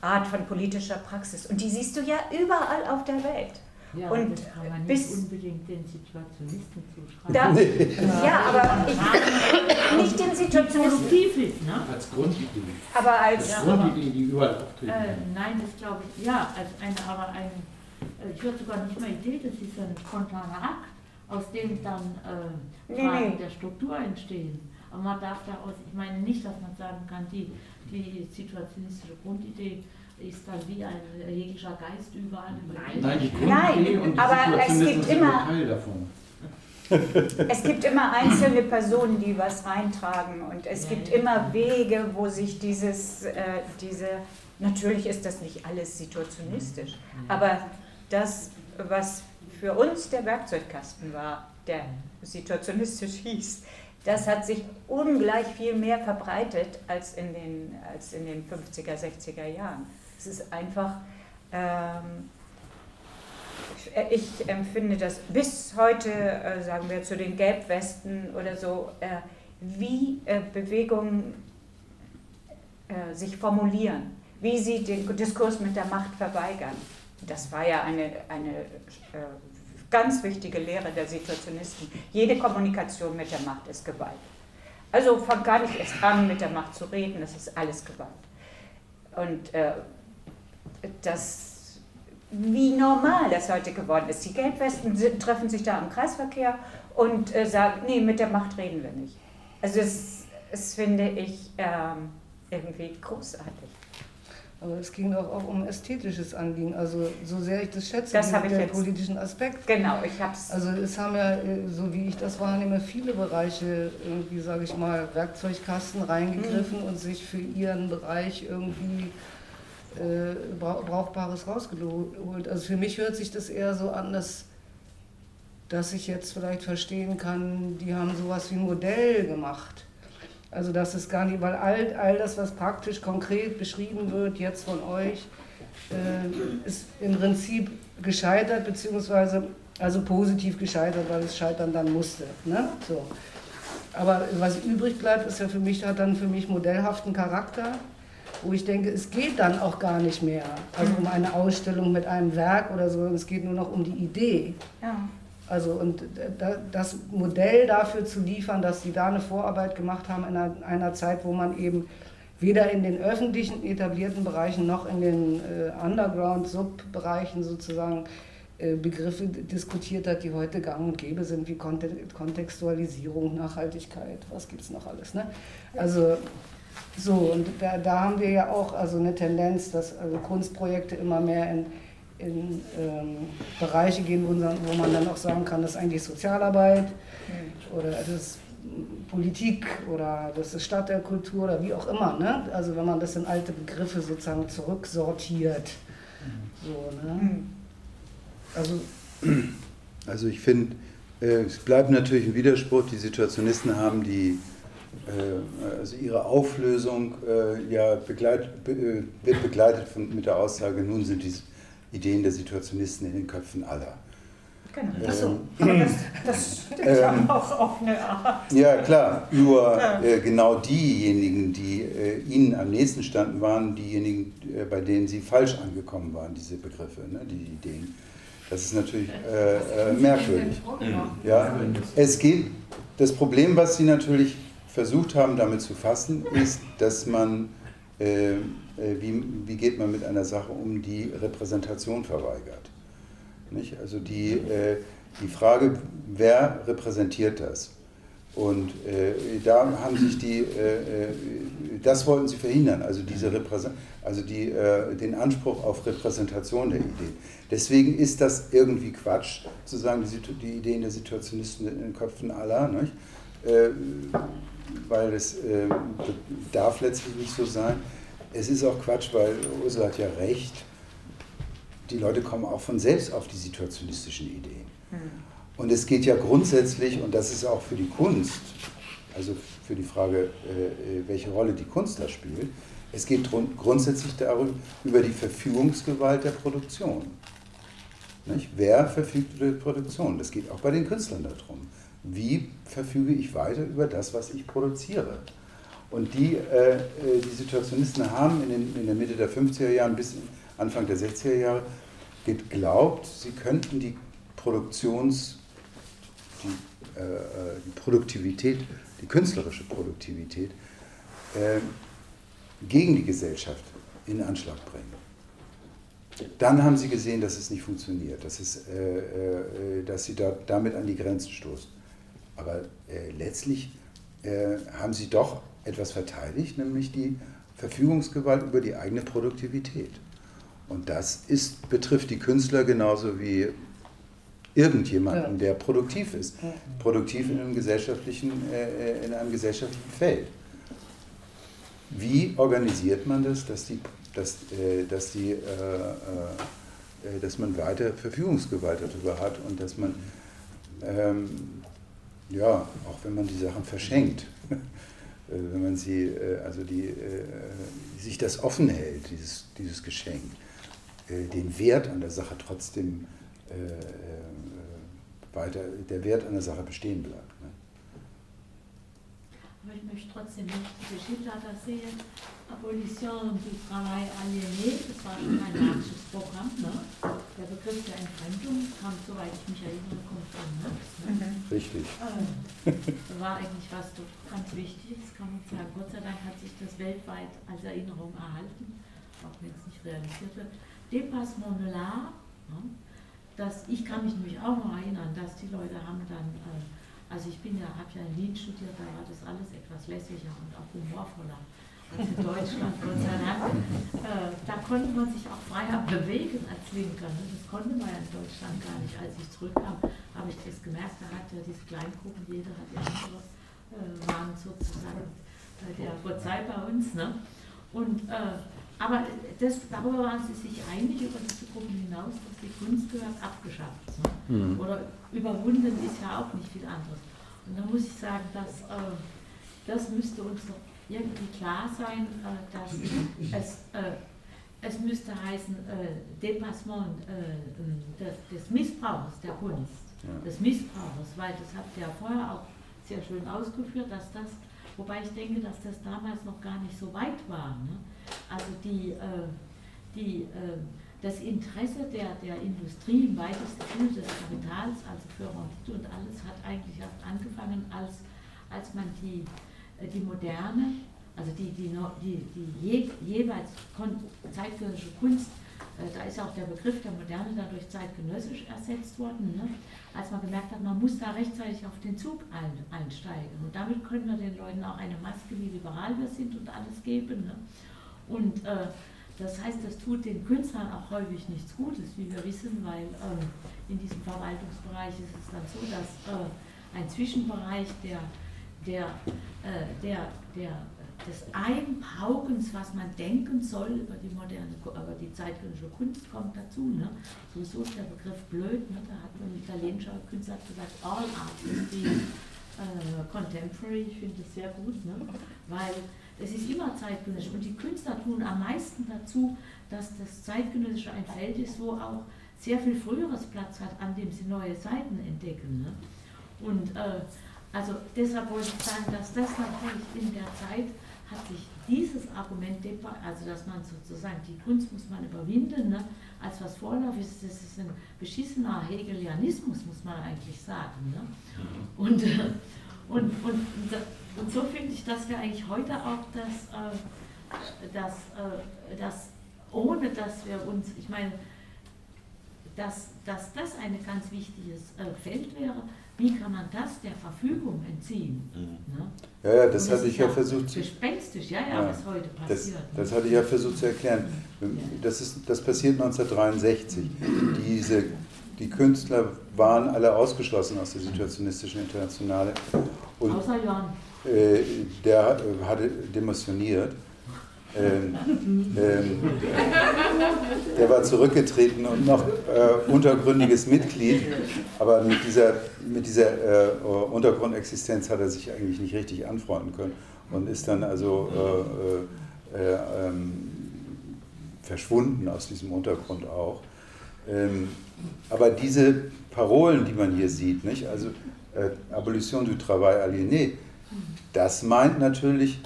Art von politischer Praxis. Und die siehst du ja überall auf der Welt. Ja, und das kann man nicht unbedingt den Situationisten zuschreiben. Da, nee. Ja, aber ich, nicht den Situationisten. Ist, ne? Als Grundidee. Aber als, als Grundidee, die überall auftreten. Äh, nein, das glaube ich, ja, als eine, aber ein, äh, ich würde sogar nicht mal Idee, das ist ein spontaner Akt, aus dem dann äh, Fragen nee. der Struktur entstehen. Aber man darf daraus, ich meine nicht, dass man sagen kann, die, die situationistische Grundidee ist dann wie ein hegelischer Geist überall. Nein, Nein, die Grundidee und die aber es gibt immer Teil davon. es gibt immer einzelne Personen, die was reintragen und es ja, gibt ja. immer Wege, wo sich dieses, äh, diese, natürlich ist das nicht alles situationistisch, ja. aber das, was für uns der Werkzeugkasten war, der situationistisch hieß, das hat sich ungleich viel mehr verbreitet als in den, als in den 50er, 60er Jahren. Es ist einfach, ähm, ich empfinde das bis heute, äh, sagen wir, zu den Gelbwesten oder so, äh, wie äh, Bewegungen äh, sich formulieren, wie sie den Diskurs mit der Macht verweigern. Das war ja eine, eine äh, ganz wichtige Lehre der Situationisten. Jede Kommunikation mit der Macht ist Gewalt. Also fang gar nicht erst an, mit der Macht zu reden, das ist alles Gewalt. Und äh, das, wie normal das heute geworden ist. Die Gelbwesten sind, treffen sich da im Kreisverkehr und äh, sagen, nee, mit der Macht reden wir nicht. Also das, das finde ich ähm, irgendwie großartig. Aber es ging auch, auch um ästhetisches Anliegen. Also so sehr ich das schätze, das den politischen Aspekt. Genau, ich habe es. Also es haben ja, äh, so wie ich das wahrnehme, viele Bereiche irgendwie, sage ich mal, Werkzeugkasten reingegriffen mhm. und sich für ihren Bereich irgendwie äh, Brauchbares rausgeholt. Also für mich hört sich das eher so an, dass, dass ich jetzt vielleicht verstehen kann, die haben sowas wie ein Modell gemacht. Also das ist gar nicht, weil all, all das, was praktisch konkret beschrieben wird jetzt von euch, äh, ist im Prinzip gescheitert, beziehungsweise also positiv gescheitert, weil es scheitern dann musste. Ne? So. Aber was übrig bleibt, ist ja für mich, hat dann für mich modellhaften Charakter wo ich denke, es geht dann auch gar nicht mehr, also um eine Ausstellung mit einem Werk oder so, es geht nur noch um die Idee. Ja. Also und das Modell dafür zu liefern, dass sie da eine Vorarbeit gemacht haben in einer, einer Zeit, wo man eben weder in den öffentlichen etablierten Bereichen noch in den äh, Underground-Subbereichen sozusagen äh, Begriffe diskutiert hat, die heute gang und gäbe sind, wie Kontextualisierung, Nachhaltigkeit, was gibt es noch alles. Ne? Also so, und da, da haben wir ja auch also eine Tendenz, dass also Kunstprojekte immer mehr in in ähm, Bereiche gehen, wo, wo, man dann auch sagen kann, das ist eigentlich Sozialarbeit mhm. oder das ist Politik oder das ist Stadt der Kultur oder wie auch immer. Ne? Also wenn man das in alte Begriffe sozusagen zurücksortiert. So, ne? Mhm. Also, also ich finde, äh, es bleibt natürlich ein Widerspruch. Die Situationisten haben die also ihre Auflösung äh, ja begleit, be, äh, wird begleitet von, mit der Aussage, nun sind die Ideen der Situationisten in den Köpfen aller. Genau. Ähm, Achso, das, das stimmt ja ähm, auch auf eine Art. Ja, klar. Nur äh, genau diejenigen, die äh, Ihnen am nächsten standen, waren diejenigen, äh, bei denen Sie falsch angekommen waren, diese Begriffe, ne, die Ideen. Das ist natürlich äh, äh, merkwürdig. Ja, es geht. Das Problem, was Sie natürlich versucht haben, damit zu fassen, ist, dass man äh, äh, wie, wie geht man mit einer Sache um, die Repräsentation verweigert. Nicht? Also die, äh, die Frage, wer repräsentiert das? Und äh, da haben sich die, äh, äh das wollten sie verhindern, also, diese also die, den Anspruch auf Repräsentation der Idee. Deswegen ist das irgendwie Quatsch, zu sagen, die, die Ideen der Situationisten in den Köpfen aller, nicht? Äh, weil es darf letztlich nicht so sein es ist auch Quatsch, weil Ursula hat ja recht. Die Leute kommen auch von selbst auf die situationistischen Ideen. Mhm. Und es geht ja grundsätzlich, und das ist auch für die Kunst, also für die Frage, äh, welche Rolle die Kunst da spielt, es geht grundsätzlich darum, über die Verfügungsgewalt der Produktion. Nicht? Wer verfügt über die Produktion? Das geht auch bei den Künstlern darum. Wie verfüge ich weiter über das, was ich produziere? Und die, äh, äh, die Situationisten haben in, den, in der Mitte der 50er Jahre bis Anfang der 60er Jahre geglaubt, sie könnten die Produktions, die, äh, äh, die Produktivität, die künstlerische Produktivität äh, gegen die Gesellschaft in Anschlag bringen. Dann haben sie gesehen, dass es nicht funktioniert, dass, es, äh, dass sie da, damit an die Grenzen stoßen. Aber letztlich haben sie doch etwas verteidigt, nämlich die Verfügungsgewalt über die eigene Produktivität. Und das ist, betrifft die Künstler genauso wie irgendjemanden, ja. der produktiv ist. Produktiv in einem gesellschaftlichen, äh, in einem gesellschaftlichen Feld. Wie organisiert man das, dass, die, dass, äh, dass, die, äh, äh, äh dass man weiter Verfügungsgewalt darüber hat und dass man, ähm, ja, auch wenn man die Sachen verschenkt, äh, wenn man sie, äh, also die, äh, sich das offen hält, dieses, dieses Geschenk, den Wert an der Sache trotzdem weiter, der Wert an der Sache bestehen bleibt. Aber ich möchte trotzdem nicht diese Schildlader sehen. Abolition du travail aliéné, das war schon ein marxisches Programm. Ne? Der Begriff der Entfremdung kam, soweit ich mich erinnere, kommt von Marx. Ne? Mhm. Richtig. Äh, war eigentlich was ganz Wichtiges, kann man sagen. Gott sei Dank hat sich das weltweit als Erinnerung erhalten, auch wenn es nicht realisiert wird. Dépassement de l'art, ne? das, ich kann mich nämlich auch noch erinnern, dass die Leute haben dann, äh, also ich bin ja, habe ja in Wien studiert, da war das alles etwas lässiger und auch humorvoller als in Deutschland, Gott sei Dank. Äh, da konnte man sich auch freier bewegen als Linker. Ne? Das konnte man ja in Deutschland gar nicht. Als ich zurückkam, habe ich das gemerkt, da hat ja diese Kleingruppen, jeder hat ja andere, äh, waren sozusagen äh, der sei bei uns. Ne? Und, äh, aber das, darüber waren sie sich einig, über diese Gruppen hinaus, dass die Kunst gehört abgeschafft. Ne? Mhm. Oder überwunden ist ja auch nicht viel anderes. Und da muss ich sagen, dass, äh, das müsste uns doch irgendwie klar sein, äh, dass es, äh, es müsste heißen äh, Depassement des, des Missbrauchs der Kunst, ja. des Missbrauchs, weil das habt ihr ja vorher auch sehr schön ausgeführt, dass das, wobei ich denke, dass das damals noch gar nicht so weit war. Ne? also die, äh, die, äh, das Interesse der, der Industrie im weitesten Sinne des Kapitals, also für Rendite und alles, hat eigentlich erst angefangen, als, als man die, äh, die moderne, also die, die, die, die je, jeweils zeitgenössische Kunst, äh, da ist auch der Begriff der Moderne dadurch zeitgenössisch ersetzt worden, ne? als man gemerkt hat, man muss da rechtzeitig auf den Zug ein, einsteigen. Und damit können wir den Leuten auch eine Maske, wie liberal wir sind und alles geben. Ne? Und äh, das heißt, das tut den Künstlern auch häufig nichts Gutes, wie wir wissen, weil äh, in diesem Verwaltungsbereich ist es dann so, dass äh, ein Zwischenbereich der, der, äh, der, der, des Einpaugens, was man denken soll über die moderne, über die zeitgenössische Kunst, kommt dazu. Ne? Sowieso ist der Begriff blöd, ne? da hat ein italienischer Künstler gesagt, all art is the äh, contemporary, ich finde das sehr gut, ne? weil es ist immer zeitgenössisch und die Künstler tun am meisten dazu, dass das Zeitgenössische ein Feld ist, wo auch sehr viel früheres Platz hat, an dem sie neue Seiten entdecken. Ne? Und äh, also deshalb wollte ich sagen, dass das natürlich in der Zeit hat sich dieses Argument, also dass man sozusagen die Kunst muss man überwinden, ne, als was Vorlauf ist, das ist ein beschissener Hegelianismus, muss man eigentlich sagen. Ne? Mhm. Und, äh, und, und, und so finde ich, dass wir eigentlich heute auch das, äh, das, äh, das ohne dass wir uns, ich meine, dass, dass das ein ganz wichtiges äh, Feld wäre, wie kann man das der Verfügung entziehen? Mhm. Ne? Ja, ja, das, das hatte ich ja versucht zu. Gespenstisch, ja, ja, ja, was heute passiert. Das, das hatte ich ja versucht zu erklären. Das, ist, das passiert 1963. Diese, die Künstler waren alle ausgeschlossen aus der situationistischen Internationale. Und, Außer Jan. Äh, der hatte demotioniert. Ähm, ähm, der war zurückgetreten und noch äh, untergründiges Mitglied, aber mit dieser, mit dieser äh, Untergrundexistenz hat er sich eigentlich nicht richtig anfreunden können und ist dann also äh, äh, äh ähm, verschwunden aus diesem Untergrund auch. Ähm, aber diese Parolen, die man hier sieht, nicht? also äh, Abolition du travail aliéné, das meint natürlich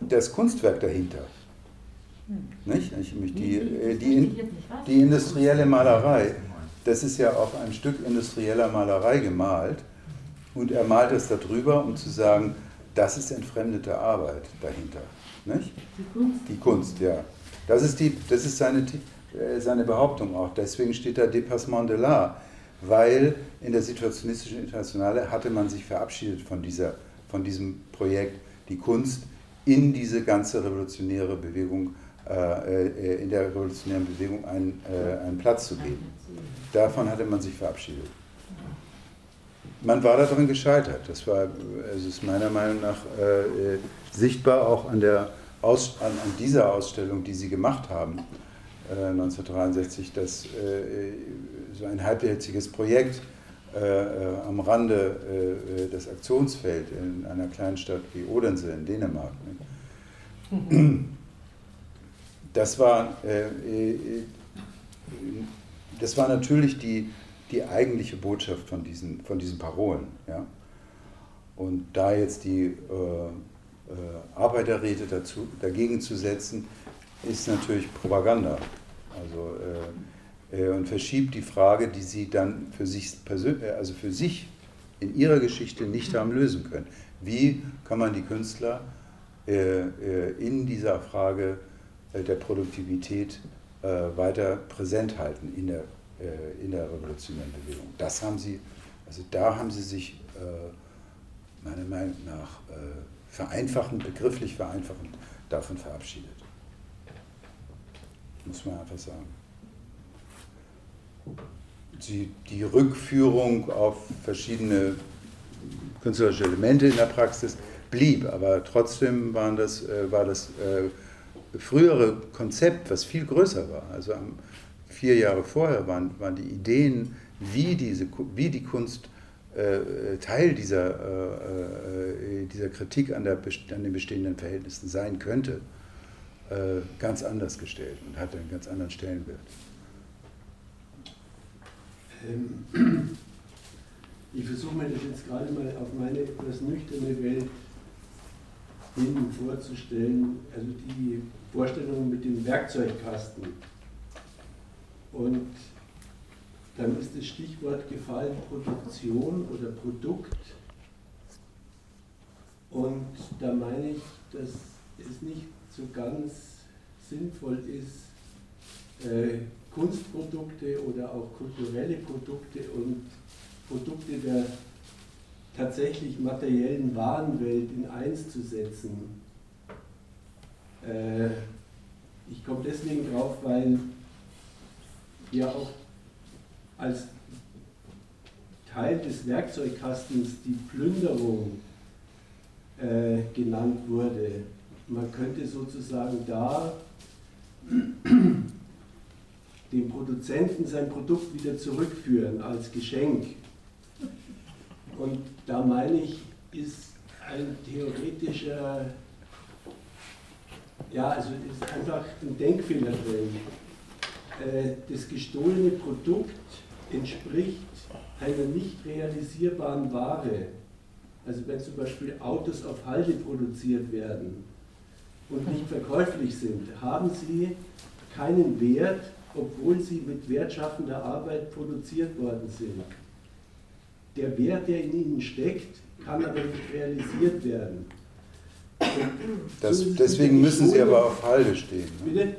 das Kunstwerk dahinter. Nicht? Die, äh, die, die industrielle Malerei, das ist ja auf ein Stück industrieller Malerei gemalt und er malt es darüber, um zu sagen, das ist entfremdete Arbeit dahinter. Nicht? Die Kunst? Die Kunst, ja. Das ist, die, das ist seine, äh, seine Behauptung auch. Deswegen steht da Dépassement de l'art, weil in der situationistischen Internationale hatte man sich verabschiedet von, dieser, von diesem Projekt, die Kunst in diese ganze revolutionäre Bewegung, äh, äh, in der revolutionären Bewegung einen, äh, einen Platz zu geben. Davon hatte man sich verabschiedet. Man war daran gescheitert. Das war, es ist meiner Meinung nach äh, sichtbar auch an, der Aus, an, an, dieser Ausstellung, die Sie gemacht haben, 1963, dass so ein halbherziges Projekt äh, am Rande äh, das Aktionsfeld in einer kleinen Stadt wie Odense in Dänemark. Ne? Das war, äh, das war natürlich die, die eigentliche Botschaft von diesen, von diesen Parolen. Ja? Und da jetzt die Arbeiterräte dazu, dagegen zu setzen, ist natürlich Propaganda. Also äh, und verschiebt die Frage, die sie dann für sich, äh, also für sich in ihrer Geschichte nicht haben lösen können. Wie kann man die Künstler äh, in dieser Frage der Produktivität weiter präsent halten in der, in der revolutionären Bewegung? Das haben sie, also da haben sie sich meiner Meinung nach vereinfachend, begrifflich vereinfachend davon verabschiedet. Muss man einfach sagen die, die Rückführung auf verschiedene künstlerische Elemente in der Praxis blieb, aber trotzdem waren das, äh, war das äh, frühere Konzept, was viel größer war. Also vier Jahre vorher waren, waren die Ideen, wie, diese, wie die Kunst äh, Teil dieser, äh, äh, dieser Kritik an, der, an den bestehenden Verhältnissen sein könnte, äh, ganz anders gestellt und hatte einen ganz anderen Stellenwert. Ähm, ich versuche mir das jetzt gerade mal auf meine etwas nüchterne Welt Ihnen vorzustellen, also die Vorstellung mit dem Werkzeugkasten. Und dann ist das Stichwort gefallen Produktion oder Produkt. Und da meine ich, dass es nicht so ganz sinnvoll ist, äh, Kunstprodukte oder auch kulturelle Produkte und Produkte der tatsächlich materiellen Warenwelt in eins zu setzen. Äh, ich komme deswegen drauf, weil ja auch als Teil des Werkzeugkastens die Plünderung äh, genannt wurde. Man könnte sozusagen da dem Produzenten sein Produkt wieder zurückführen als Geschenk. Und da meine ich, ist ein theoretischer, ja, also ist einfach ein Denkfehler drin. Äh, das gestohlene Produkt entspricht einer nicht realisierbaren Ware. Also wenn zum Beispiel Autos auf Halde produziert werden und nicht verkäuflich sind, haben sie keinen Wert, obwohl sie mit wertschaffender Arbeit produziert worden sind. Der Wert, der in ihnen steckt, kann aber nicht realisiert werden. Das, deswegen müssen sie aber auf Halde stehen. Ne? Bitte?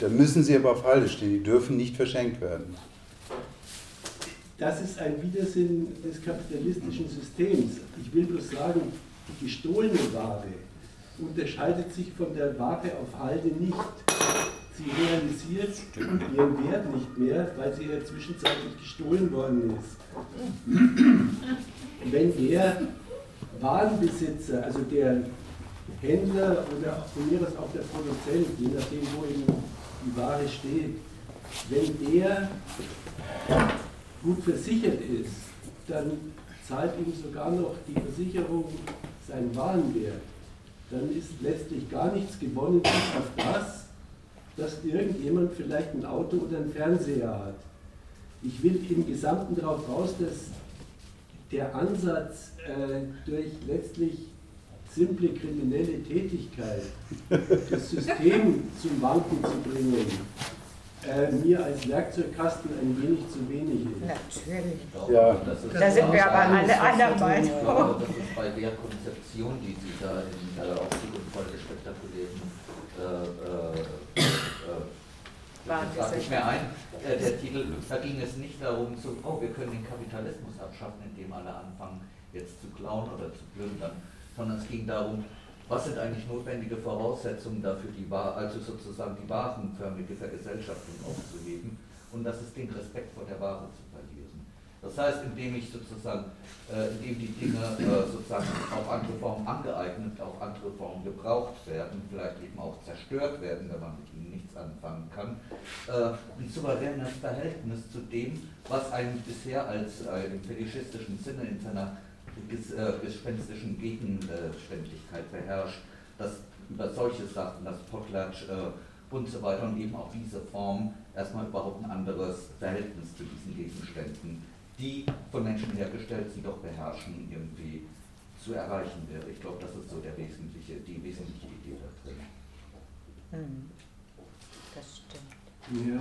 Da müssen sie aber auf Halde stehen, die dürfen nicht verschenkt werden. Das ist ein Widersinn des kapitalistischen Systems. Ich will bloß sagen, die gestohlene Ware unterscheidet sich von der Ware auf Halde nicht. Sie realisiert ihren Wert nicht mehr, weil sie ja zwischenzeitlich gestohlen worden ist. Wenn der Warenbesitzer, also der Händler oder von mir aus auch der Produzent, je nachdem, wo eben die Ware steht, wenn der gut versichert ist, dann zahlt ihm sogar noch die Versicherung seinen Warenwert. Dann ist letztlich gar nichts gewonnen bis auf das, dass irgendjemand vielleicht ein Auto oder einen Fernseher hat. Ich will im Gesamten darauf raus, dass der Ansatz äh, durch letztlich simple kriminelle Tätigkeit das System zum Wanken zu bringen, äh, mir als Werkzeugkasten ein wenig zu wenig ist. Natürlich. Ja. da sind wir aber alle einer Meinung. Ich glaube, das ist bei der Konzeption, die Sie da in äh, Aufstieg und Folge spektakulären äh, äh, das sage ich mir ein, äh, der Titel, da ging es nicht darum, zu, oh, wir können den Kapitalismus abschaffen, indem alle anfangen, jetzt zu klauen oder zu plündern, sondern es ging darum, was sind eigentlich notwendige Voraussetzungen dafür, die, also sozusagen die warenförmige Vergesellschaftung aufzuheben und das ist den Respekt vor der Ware zu. Das heißt, indem ich sozusagen, äh, indem die Dinge äh, sozusagen auf andere Formen angeeignet, auf andere Formen gebraucht werden, vielleicht eben auch zerstört werden, wenn man mit ihnen nichts anfangen kann, äh, ein souveränes Verhältnis zu dem, was einen bisher als im fetischistischen Sinne in seiner äh, gespenstischen Gegenständigkeit beherrscht, dass über solche Sachen, das Potlatch äh, und so weiter und eben auch diese Form erstmal überhaupt ein anderes Verhältnis zu diesen Gegenständen, die von Menschen hergestellt sie doch beherrschen, irgendwie zu erreichen wäre. Ich glaube, das ist so der wesentliche, die wesentliche Idee da drin. Hm. Das stimmt. Ja.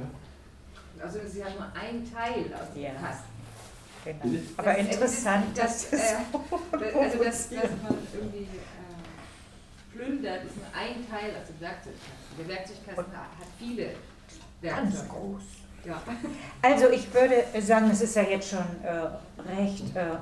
Also Sie haben nur einen Teil aus dem ja. Kasten. Genau. Aber das, interessant, das, das, äh, also das, dass man irgendwie äh, plündert, ist nur ein Teil aus dem Werkzeugkasten. Der Werkzeugkasten hat, hat viele Werkzeuge. Ganz groß. Also ich würde sagen, es ist ja jetzt schon äh, recht äh,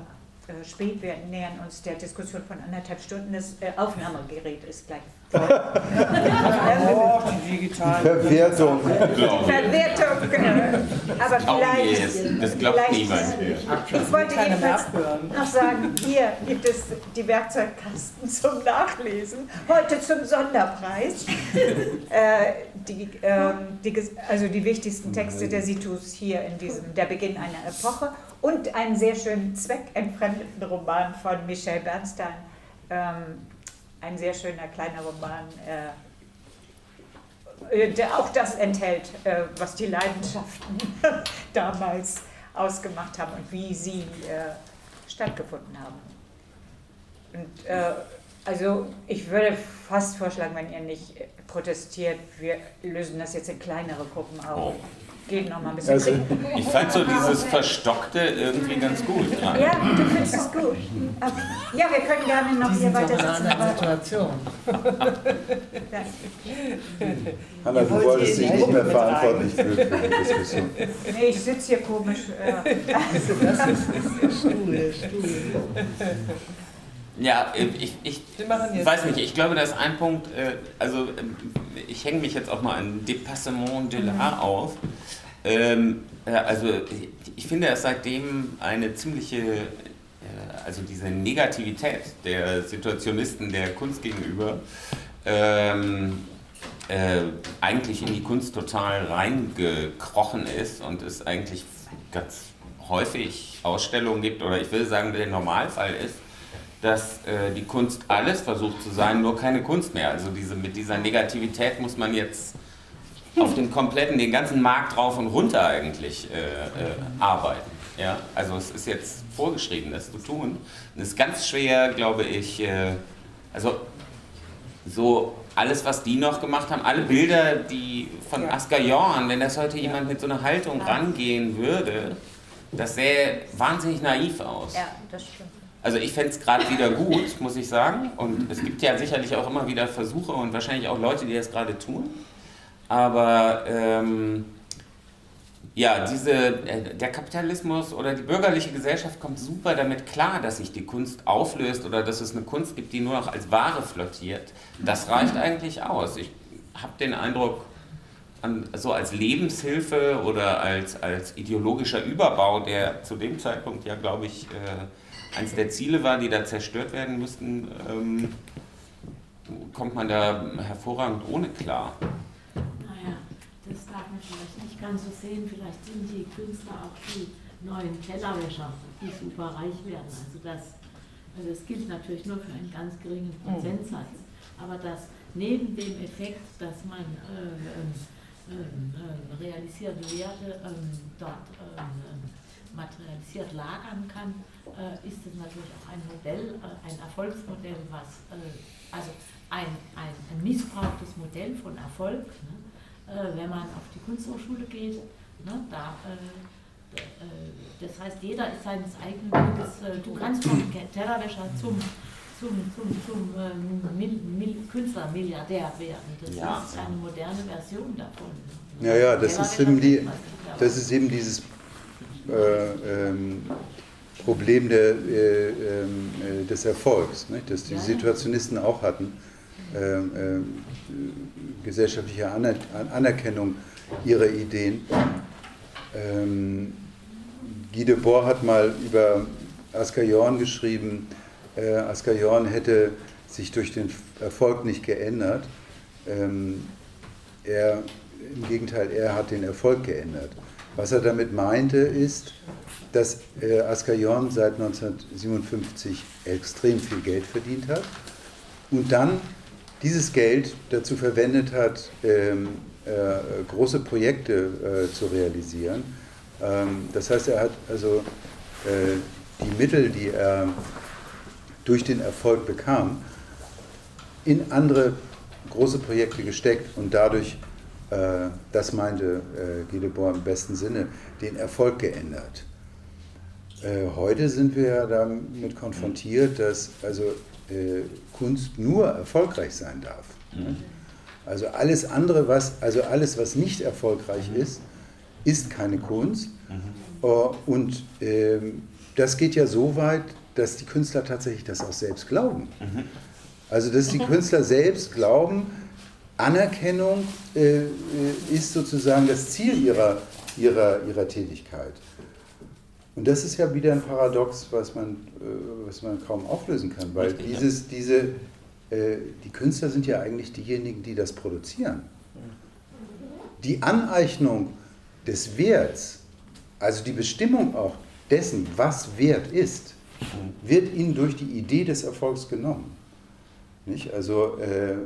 äh, spät. Wir nähern uns der Diskussion von anderthalb Stunden. Das äh, Aufnahmegerät ist gleich oh, die digitale Verwertung. Verwertung. Genau. Aber vielleicht. Das glaubt vielleicht, niemand mehr. Ich wollte jedenfalls noch sagen: hier gibt es die Werkzeugkasten zum Nachlesen. Heute zum Sonderpreis. äh, die, äh, die, also die wichtigsten Texte der Situs hier in diesem Der Beginn einer Epoche und einen sehr schönen zweckentfremdeten Roman von Michel Bernstein. Ähm, ein sehr schöner kleiner Roman, äh, der auch das enthält, äh, was die Leidenschaften damals ausgemacht haben und wie sie äh, stattgefunden haben. Und Also ich würde fast vorschlagen, wenn ihr nicht protestiert, wir lösen das jetzt in kleinere Gruppen auf. Geht noch mal ein bisschen also, Ich fand so dieses Verstockte irgendwie ganz gut. Ja, ja du findest es gut. Ja, wir können gerne noch hier weiter sitzen. Aber Situation. Hanna, du wolltest dich nicht mehr verantwortlich fühlen für die Diskussion. Nee, ich sitze hier komisch. Also das ist, der Stuhl, der Stuhl. Ja, ich, ich weiß nicht, ich glaube, da ist ein Punkt, äh, also ich hänge mich jetzt auch mal an Dépassement de l'art mhm. auf. Ähm, also ich finde es seitdem eine ziemliche, äh, also diese Negativität der Situationisten der Kunst gegenüber, ähm, äh, eigentlich in die Kunst total reingekrochen ist und es eigentlich ganz häufig Ausstellungen gibt, oder ich will sagen, der Normalfall ist, dass äh, die Kunst alles versucht zu sein, nur keine Kunst mehr. Also diese, mit dieser Negativität muss man jetzt auf den kompletten, den ganzen Markt drauf und runter eigentlich äh, äh, arbeiten. Ja? Also es ist jetzt vorgeschrieben, das zu tun. Und es ist ganz schwer, glaube ich, äh, also so alles, was die noch gemacht haben, alle Bilder, die von ja. Asker Jorn, wenn das heute jemand mit so einer Haltung rangehen würde, das sähe wahnsinnig naiv aus. Ja, das stimmt. Also ich fände es gerade wieder gut, muss ich sagen. Und es gibt ja sicherlich auch immer wieder Versuche und wahrscheinlich auch Leute, die das gerade tun. Aber ähm, ja, diese, äh, der Kapitalismus oder die bürgerliche Gesellschaft kommt super damit klar, dass sich die Kunst auflöst oder dass es eine Kunst gibt, die nur noch als Ware flottiert. Das reicht eigentlich aus. Ich habe den Eindruck, so als Lebenshilfe oder als, als ideologischer Überbau, der zu dem Zeitpunkt ja, glaube ich, äh, eines der Ziele war, die da zerstört werden müssten, ähm, kommt man da hervorragend ohne klar. Naja, das darf man vielleicht nicht ganz so sehen. Vielleicht sind die Künstler auch die neuen Tellerwäscher, die super reich werden. Also das, also das gilt natürlich nur für einen ganz geringen mhm. Prozentsatz. Aber dass neben dem Effekt, dass man äh, realisierte Werte ähm, dort ähm, materialisiert lagern kann, äh, ist es natürlich auch ein Modell, äh, ein Erfolgsmodell, was, äh, also ein, ein, ein, missbrauchtes Modell von Erfolg. Ne? Wenn man auf die Kunsthochschule geht, ne? da, das heißt, jeder ist seines eigenen Weges, du kannst vom Tellerwäscher zum zum, zum, zum ähm, Mil, werden. Das ja. ist eine moderne Version davon. Ja, ja, das ist eben, die, das ist eben dieses äh, ähm, Problem der, äh, ähm, äh, des Erfolgs, nicht? das die Situationisten auch hatten, äh, äh, gesellschaftliche Aner Anerkennung ihrer Ideen. Ähm, Guy Debord hat mal über Asker Jorn geschrieben, äh, Jorn hätte sich durch den Erfolg nicht geändert. Ähm, er, Im Gegenteil, er hat den Erfolg geändert. Was er damit meinte, ist, dass äh, Jorn seit 1957 extrem viel Geld verdient hat und dann dieses Geld dazu verwendet hat, ähm, äh, große Projekte äh, zu realisieren. Ähm, das heißt, er hat also äh, die Mittel, die er durch den Erfolg bekam, in andere große Projekte gesteckt und dadurch äh, das meinte äh, Gildeborn im besten Sinne, den Erfolg geändert. Äh, heute sind wir ja damit konfrontiert, dass also Kunst nur erfolgreich sein darf. Mhm. Also alles andere, was, also alles, was nicht erfolgreich mhm. ist, ist keine Kunst. Mhm. Und ähm, das geht ja so weit, dass die Künstler tatsächlich das auch selbst glauben. Mhm. Also dass die Künstler selbst glauben, Anerkennung äh, äh, ist sozusagen das Ziel ihrer, ihrer, ihrer Tätigkeit. Und das ist ja wieder ein Paradox, was man, äh, was man kaum auflösen kann, weil Richtig, dieses, diese, äh, die Künstler sind ja eigentlich diejenigen, die das produzieren. Die Aneignung des Werts, also die Bestimmung auch dessen, was Wert ist, wird ihnen durch die Idee des Erfolgs genommen. Nicht? Also äh, äh,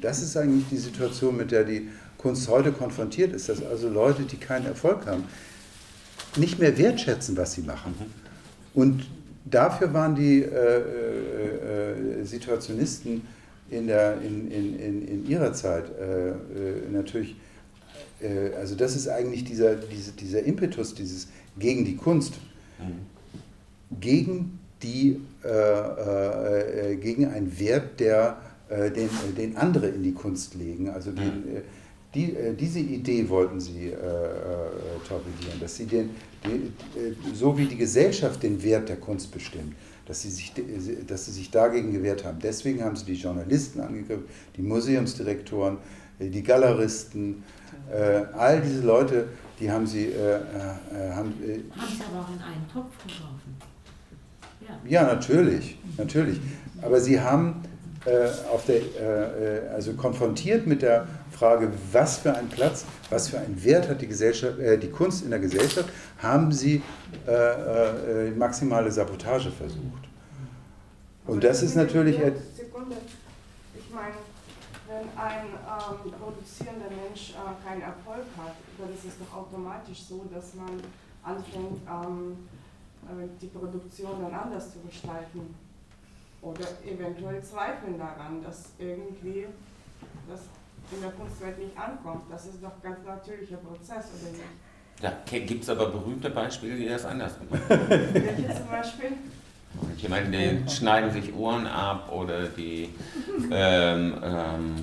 das ist eigentlich die Situation, mit der die Kunst heute konfrontiert ist, dass also Leute, die keinen Erfolg haben, nicht mehr wertschätzen, was sie machen. Und dafür waren die, äh, äh, äh, Situationisten in, der, in, in, in, ihrer Zeit äh, natürlich, also das ist eigentlich dieser, diese, dieser Impetus, dieses gegen die Kunst, mhm. Gegen, die, äh, gegen einen Wert, der, den, den andere in die Kunst legen, also den, mhm. Die, äh, diese Idee wollten sie äh, äh, torpedieren, dass sie den, die, so wie die Gesellschaft den Wert der Kunst bestimmt, dass sie, sich, dass sie sich dagegen gewehrt haben. Deswegen haben sie die Journalisten angegriffen, die Museumsdirektoren, die Galeristen, äh, all diese Leute, die haben sie. Äh, äh, haben, haben sie aber auch in einen Topf geworfen. Ja, natürlich, natürlich. Aber sie haben auf der, also konfrontiert mit der Frage, was für einen Platz, was für einen Wert hat die, Gesellschaft, äh, die Kunst in der Gesellschaft, haben sie äh, äh, maximale Sabotage versucht. Und das ist natürlich... Sekunde. Ich meine, wenn ein ähm, produzierender Mensch äh, keinen Erfolg hat, dann ist es doch automatisch so, dass man anfängt, ähm, äh, die Produktion dann anders zu gestalten. Oder eventuell zweifeln daran, dass irgendwie das in der Kunstwelt nicht ankommt. Das ist doch ein ganz natürlicher Prozess, oder nicht? Ja, gibt es aber berühmte Beispiele, die das anders machen. Welche zum Beispiel? Ich meine, die schneiden sich Ohren ab oder die ähm, ähm,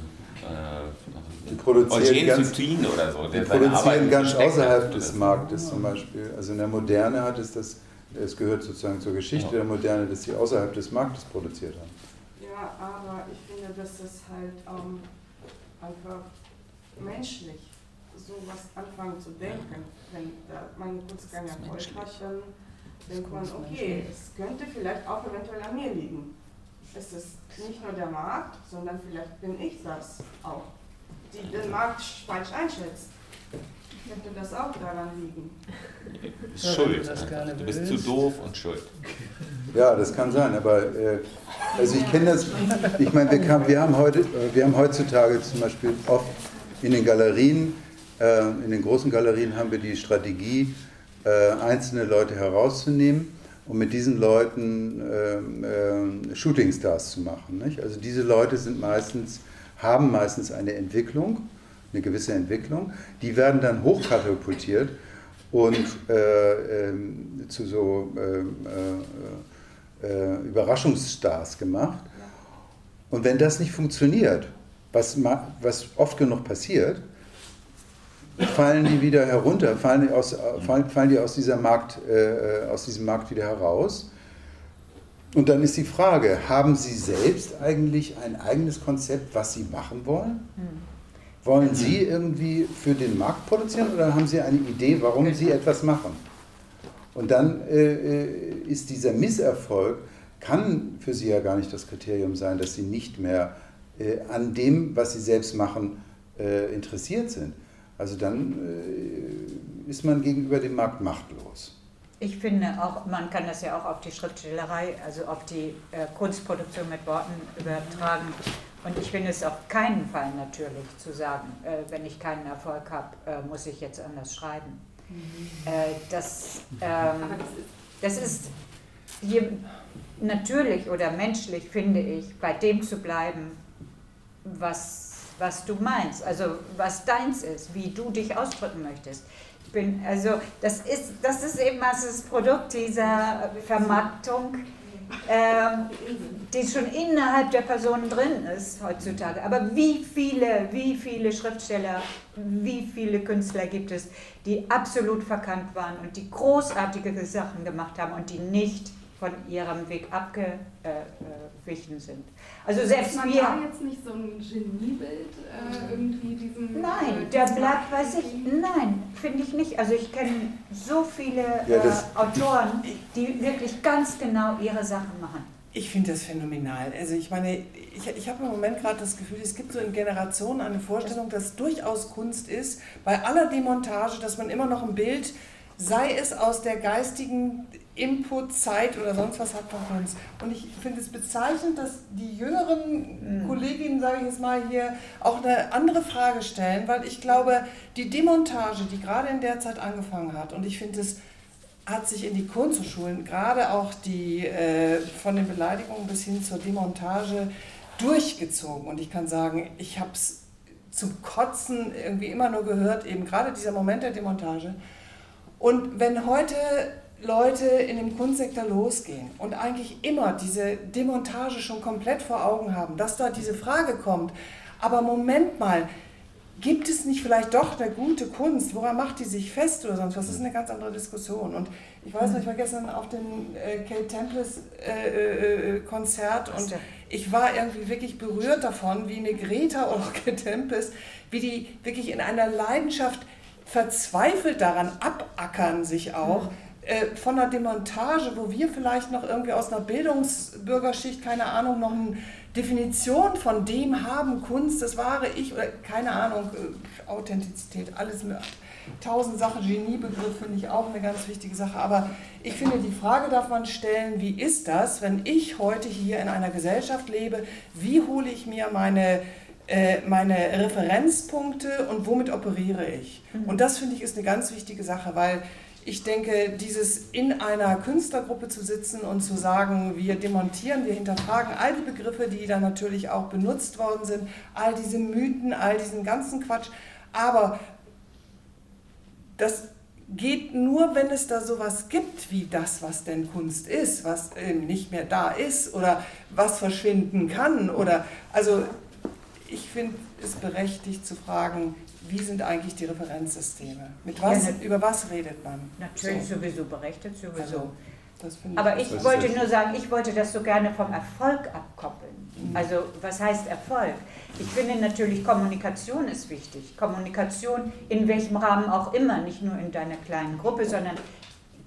äh, die produzieren ganz, oder so. Die produzieren ganz außerhalb des Marktes zum Beispiel. Also in der Moderne hat es das, es gehört sozusagen zur Geschichte ja. der Moderne, dass sie außerhalb des Marktes produziert haben. Ja, aber ich finde, dass das halt ähm, einfach menschlich sowas anfangen zu denken. Wenn man kurz keinen Erfolg hat, dann denkt man, okay, es könnte vielleicht auch eventuell an mir liegen. Es ist nicht nur der Markt, sondern vielleicht bin ich das auch, die den Markt falsch einschätzt. Könnte das auch daran liegen? Schuld. Du bist zu doof und schuld. Ja, das kann sein, aber äh, also ich kenne das, ich meine, wir, wir, haben heute, wir haben heutzutage zum Beispiel oft in den Galerien, äh, in den großen Galerien haben wir die Strategie, äh, einzelne Leute herauszunehmen und mit diesen Leuten ähm, äh, Shootingstars zu machen. Nicht? Also diese Leute sind meistens, haben meistens eine Entwicklung, eine gewisse Entwicklung, die werden dann hochkatapultiert und äh, ähm, zu so ähm, äh, äh, Überraschungsstars gemacht. Und wenn das nicht funktioniert, was, was oft genug passiert, fallen die wieder herunter, fallen die aus, fallen, fallen die aus, dieser Markt, äh, aus diesem Markt wieder heraus. Und dann ist die Frage, haben Sie selbst eigentlich ein eigenes Konzept, was Sie machen wollen? Hm. Wollen Sie irgendwie für den Markt produzieren oder haben Sie eine Idee, warum Sie etwas machen? Und dann äh, äh, ist dieser Misserfolg, kann für Sie ja gar nicht das Kriterium sein, dass Sie nicht mehr äh, an dem, was Sie selbst machen, äh, interessiert sind. Also dann äh, ist man gegenüber dem Markt machtlos. Ich finde auch, man kann das ja auch auf die Schriftstellerei, also auf die äh, Kunstproduktion mit Worten übertragen. Und ich finde es auf keinen Fall natürlich zu sagen, äh, wenn ich keinen Erfolg habe, äh, muss ich jetzt anders schreiben. Mhm. Äh, das, ähm, das ist hier natürlich oder menschlich, finde ich, bei dem zu bleiben, was, was du meinst, also was deins ist, wie du dich ausdrücken möchtest. Ich bin, also das ist, das ist eben das Produkt dieser Vermarktung die schon innerhalb der Person drin ist heutzutage. Aber wie viele, wie viele Schriftsteller, wie viele Künstler gibt es, die absolut verkannt waren und die großartige Sachen gemacht haben und die nicht von ihrem Weg abgewichen sind. Also selbst man wir. da jetzt nicht so ein Geniebild äh, irgendwie diesen. Nein, äh, der bleibt bei sich. Nein, finde ich nicht. Also ich kenne so viele ja, äh, Autoren, die wirklich ganz genau ihre Sachen machen. Ich finde das phänomenal. Also ich meine, ich, ich habe im Moment gerade das Gefühl, es gibt so in Generationen eine Vorstellung, dass durchaus Kunst ist, bei aller Demontage, dass man immer noch ein Bild sei es aus der geistigen Inputzeit oder sonst was hat von uns. Und ich finde es bezeichnend, dass die jüngeren mhm. Kolleginnen, sage ich jetzt mal hier, auch eine andere Frage stellen, weil ich glaube, die Demontage, die gerade in der Zeit angefangen hat, und ich finde es hat sich in die Kunsthochschulen, gerade auch die äh, von den Beleidigungen bis hin zur Demontage, durchgezogen. Und ich kann sagen, ich habe es zum Kotzen irgendwie immer nur gehört, eben gerade dieser Moment der Demontage. Und wenn heute Leute in dem Kunstsektor losgehen und eigentlich immer diese Demontage schon komplett vor Augen haben, dass da diese Frage kommt, aber Moment mal, gibt es nicht vielleicht doch eine gute Kunst? Woran macht die sich fest oder sonst was? Das ist eine ganz andere Diskussion. Und ich weiß noch, ich war gestern auf dem äh, Kate Temples äh, äh, Konzert und ich war irgendwie wirklich berührt davon, wie eine Greta oder Kate Tempest, wie die wirklich in einer Leidenschaft verzweifelt daran abackern sich auch. Mhm von einer Demontage, wo wir vielleicht noch irgendwie aus einer Bildungsbürgerschicht, keine Ahnung, noch eine Definition von dem haben, Kunst, das wahre Ich oder keine Ahnung, äh, Authentizität, alles mit tausend Sachen, Geniebegriff finde ich auch eine ganz wichtige Sache. Aber ich finde, die Frage darf man stellen, wie ist das, wenn ich heute hier in einer Gesellschaft lebe, wie hole ich mir meine äh, meine Referenzpunkte und womit operiere ich. Mhm. Und das finde ich ist eine ganz wichtige Sache, weil ich denke, dieses in einer Künstlergruppe zu sitzen und zu sagen, wir demontieren, wir hinterfragen all die Begriffe, die da natürlich auch benutzt worden sind, all diese Mythen, all diesen ganzen Quatsch. Aber das geht nur, wenn es da sowas gibt wie das, was denn Kunst ist, was nicht mehr da ist oder was verschwinden kann. Oder also ich finde es berechtigt zu fragen, wie sind eigentlich die Referenzsysteme? Mit was, ja, über was redet man? Natürlich so. sowieso berechtigt, sowieso. Also, Aber ich wollte nur sagen, ich wollte das so gerne vom Erfolg abkoppeln. Mhm. Also was heißt Erfolg? Ich finde natürlich, Kommunikation ist wichtig. Kommunikation in welchem Rahmen auch immer, nicht nur in deiner kleinen Gruppe, sondern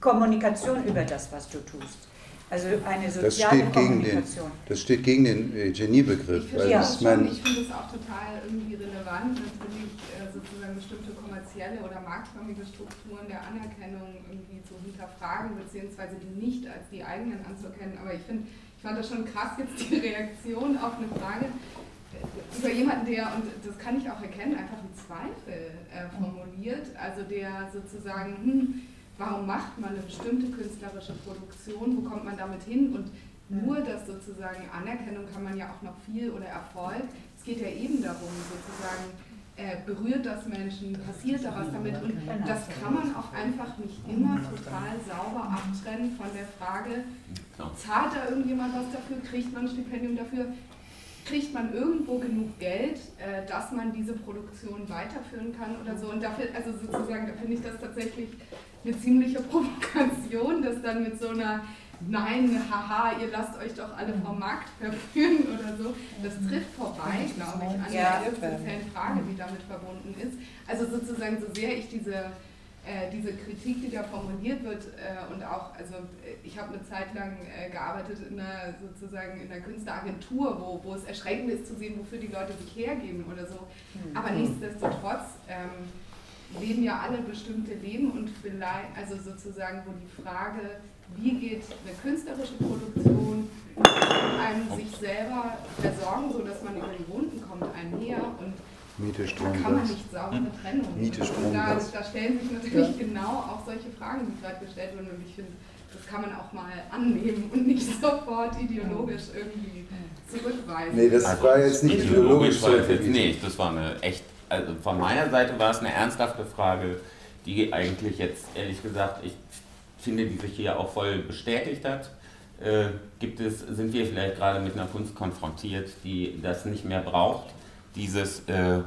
Kommunikation über das, was du tust. Also eine soziale das steht gegen den, Das steht gegen den Geniebegriff. Ich finde ja. find es auch total irgendwie relevant, natürlich äh, sozusagen bestimmte kommerzielle oder marktförmige Strukturen der Anerkennung irgendwie zu hinterfragen, beziehungsweise die nicht als die eigenen anzuerkennen. Aber ich finde, ich fand das schon krass jetzt die Reaktion auf eine Frage äh, über jemanden, der, und das kann ich auch erkennen, einfach einen Zweifel äh, formuliert, also der sozusagen, hm, warum macht man eine bestimmte künstlerische Produktion, wo kommt man damit hin? Und nur das sozusagen Anerkennung kann man ja auch noch viel oder Erfolg. Es geht ja eben darum, sozusagen, äh, berührt das Menschen, passiert da was damit? Und das kann man auch einfach nicht immer total sauber abtrennen von der Frage, zahlt da irgendjemand was dafür, kriegt man ein Stipendium dafür, kriegt man irgendwo genug Geld, äh, dass man diese Produktion weiterführen kann oder so. Und dafür, also sozusagen, da finde ich das tatsächlich eine ziemliche Provokation, dass dann mit so einer Nein, haha, ihr lasst euch doch alle vom Markt verführen oder so. Das trifft vorbei, glaube ich, an der existenziellen Frage, die damit verbunden ist. Also sozusagen, so sehr ich diese, äh, diese Kritik, die da formuliert wird, äh, und auch, also äh, ich habe eine Zeit lang äh, gearbeitet in einer sozusagen in einer Künstleragentur, wo, wo es erschreckend ist zu sehen, wofür die Leute sich hergeben oder so. Mhm. Aber nichtsdestotrotz ähm, leben ja alle bestimmte Leben und vielleicht, also sozusagen, wo die Frage, wie geht eine künstlerische Produktion einem sich selber versorgen, sodass man über die Wunden kommt, einher und Miete, Strom, da kann man nicht saubere Trennung. Miete, Strom, und da, da, stellen sich natürlich ja. genau auch solche Fragen, die gerade gestellt wurden und ich finde, das kann man auch mal annehmen und nicht sofort ideologisch irgendwie zurückweisen. Nee, das also war jetzt nicht ideologisch. ideologisch nee, das war eine echt also von meiner Seite war es eine ernsthafte Frage, die eigentlich jetzt ehrlich gesagt, ich finde, die sich hier auch voll bestätigt hat. Äh, gibt es, sind wir vielleicht gerade mit einer Kunst konfrontiert, die das nicht mehr braucht, dieses äh,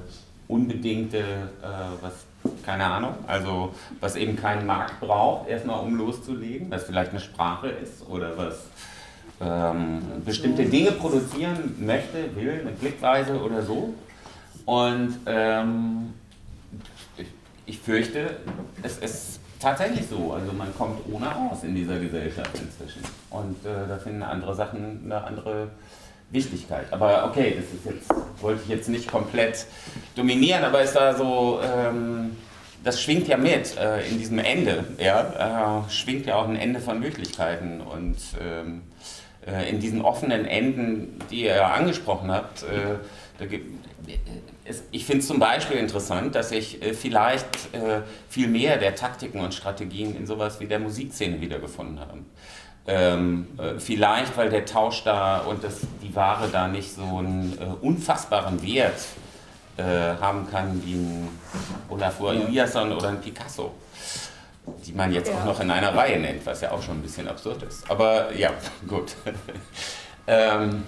unbedingte, äh, was, keine Ahnung, also was eben keinen Markt braucht, erstmal um loszulegen, was vielleicht eine Sprache ist oder was ähm, bestimmte Dinge produzieren möchte, will, eine Blickweise oder so. Und ähm, ich, ich, fürchte, es ist tatsächlich so. Also man kommt ohne aus in dieser Gesellschaft inzwischen. Und äh, da finden andere Sachen eine andere Wichtigkeit. Aber okay, das ist jetzt, wollte ich jetzt nicht komplett dominieren, aber es war so, ähm, das schwingt ja mit äh, in diesem Ende, ja, äh, schwingt ja auch ein Ende von Möglichkeiten und ähm, äh, in diesen offenen Enden, die ihr angesprochen habt, äh, ich finde es zum Beispiel interessant, dass sich äh, vielleicht viel mehr der Taktiken und Strategien in sowas wie der Musikszene wiedergefunden haben. Ähm, vielleicht, weil der Tausch da und das, die Ware da nicht so einen unfassbaren Wert haben kann wie ein Olafur Eliasson oder ein Picasso die man jetzt ja. auch noch in einer Reihe nennt, was ja auch schon ein bisschen absurd ist. Aber ja, gut. ähm,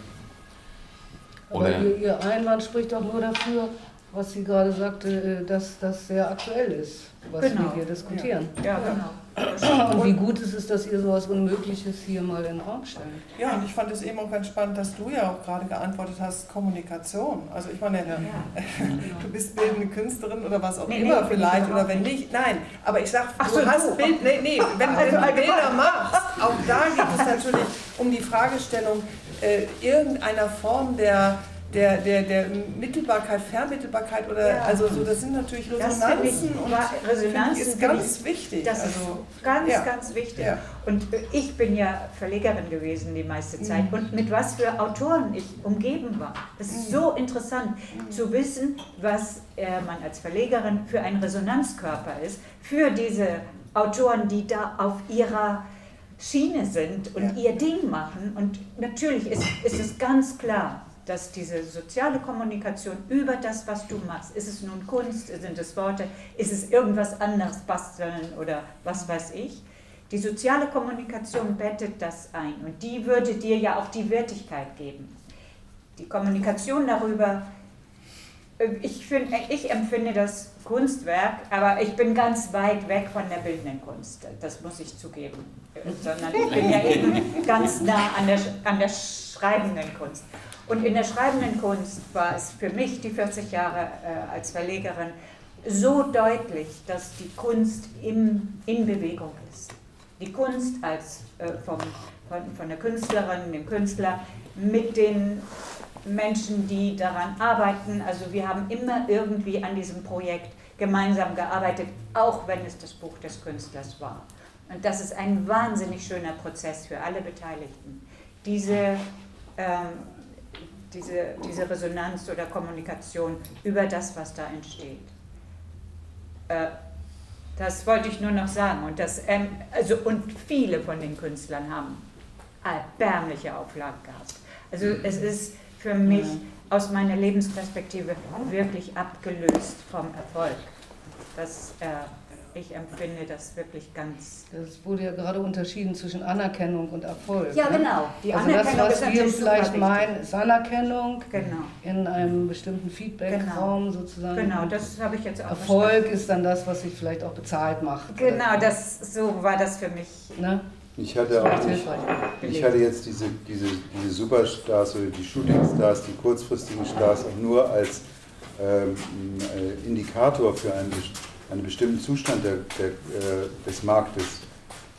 Aber ihr, ihr Einwand spricht doch nur dafür, was sie gerade sagte, äh, dass das sehr aktuell ist, was genau. wir hier diskutieren. Ja, ja genau. Und wie gut ist es, dass ihr sowas Unmögliches hier mal in den Raum stellt? Ja, und ich fand es eben auch ganz spannend, dass du ja auch gerade geantwortet hast, Kommunikation. Also ich meine, ja. du bist bildende Künstlerin oder was auch nee, immer nee, vielleicht, oder wenn nicht. Nein, aber ich sag, Ach du so, hast Bild, nee, nee, wenn, also, wenn du Bilder machst, auch da geht es natürlich um die Fragestellung äh, irgendeiner Form der der, der, der Mittelbarkeit, Vermittelbarkeit oder ja. also so, das sind natürlich Resonanzen ich, und Resonanzen ist ganz wichtig. Das also, ist ganz, ja. ganz wichtig. Ja. Und ich bin ja Verlegerin gewesen die meiste Zeit mhm. und mit was für Autoren ich umgeben war. Das ist mhm. so interessant mhm. zu wissen, was äh, man als Verlegerin für ein Resonanzkörper ist, für diese Autoren, die da auf ihrer Schiene sind und ihr Ding machen. Und natürlich ist, ist es ganz klar, dass diese soziale Kommunikation über das, was du machst, ist es nun Kunst, sind es Worte, ist es irgendwas anderes, basteln oder was weiß ich, die soziale Kommunikation bettet das ein und die würde dir ja auch die Wertigkeit geben. Die Kommunikation darüber, ich, find, ich empfinde das Kunstwerk, aber ich bin ganz weit weg von der bildenden Kunst, das muss ich zugeben, sondern ich bin ja eben ganz nah an der, an der schreibenden Kunst. Und in der schreibenden Kunst war es für mich, die 40 Jahre äh, als Verlegerin, so deutlich, dass die Kunst im, in Bewegung ist. Die Kunst als äh, vom, von, von der Künstlerin, dem Künstler, mit den Menschen, die daran arbeiten. Also wir haben immer irgendwie an diesem Projekt gemeinsam gearbeitet, auch wenn es das Buch des Künstlers war. Und das ist ein wahnsinnig schöner Prozess für alle Beteiligten. Diese ähm, diese, diese Resonanz oder Kommunikation über das, was da entsteht. Äh, das wollte ich nur noch sagen. Und, das, ähm, also, und viele von den Künstlern haben erbärmliche Auflagen gehabt. Also es ist für mich aus meiner Lebensperspektive wirklich abgelöst vom Erfolg. Das, äh, ich empfinde das wirklich ganz. Es wurde ja gerade unterschieden zwischen Anerkennung und Erfolg. Ja, ne? genau. Die also Anerkennung das, was wir vielleicht meinen, ist Anerkennung genau. in einem bestimmten Feedbackraum genau. sozusagen. Genau, das habe ich jetzt auch Erfolg verstanden. ist dann das, was sich vielleicht auch bezahlt macht. Genau, das, so war das für mich. Ne? Ich hatte auch nicht, ich hatte jetzt diese, diese, diese Superstars oder die Shootingstars, die kurzfristigen Stars auch nur als ähm, äh, Indikator für einen einen bestimmten Zustand der, der, äh, des Marktes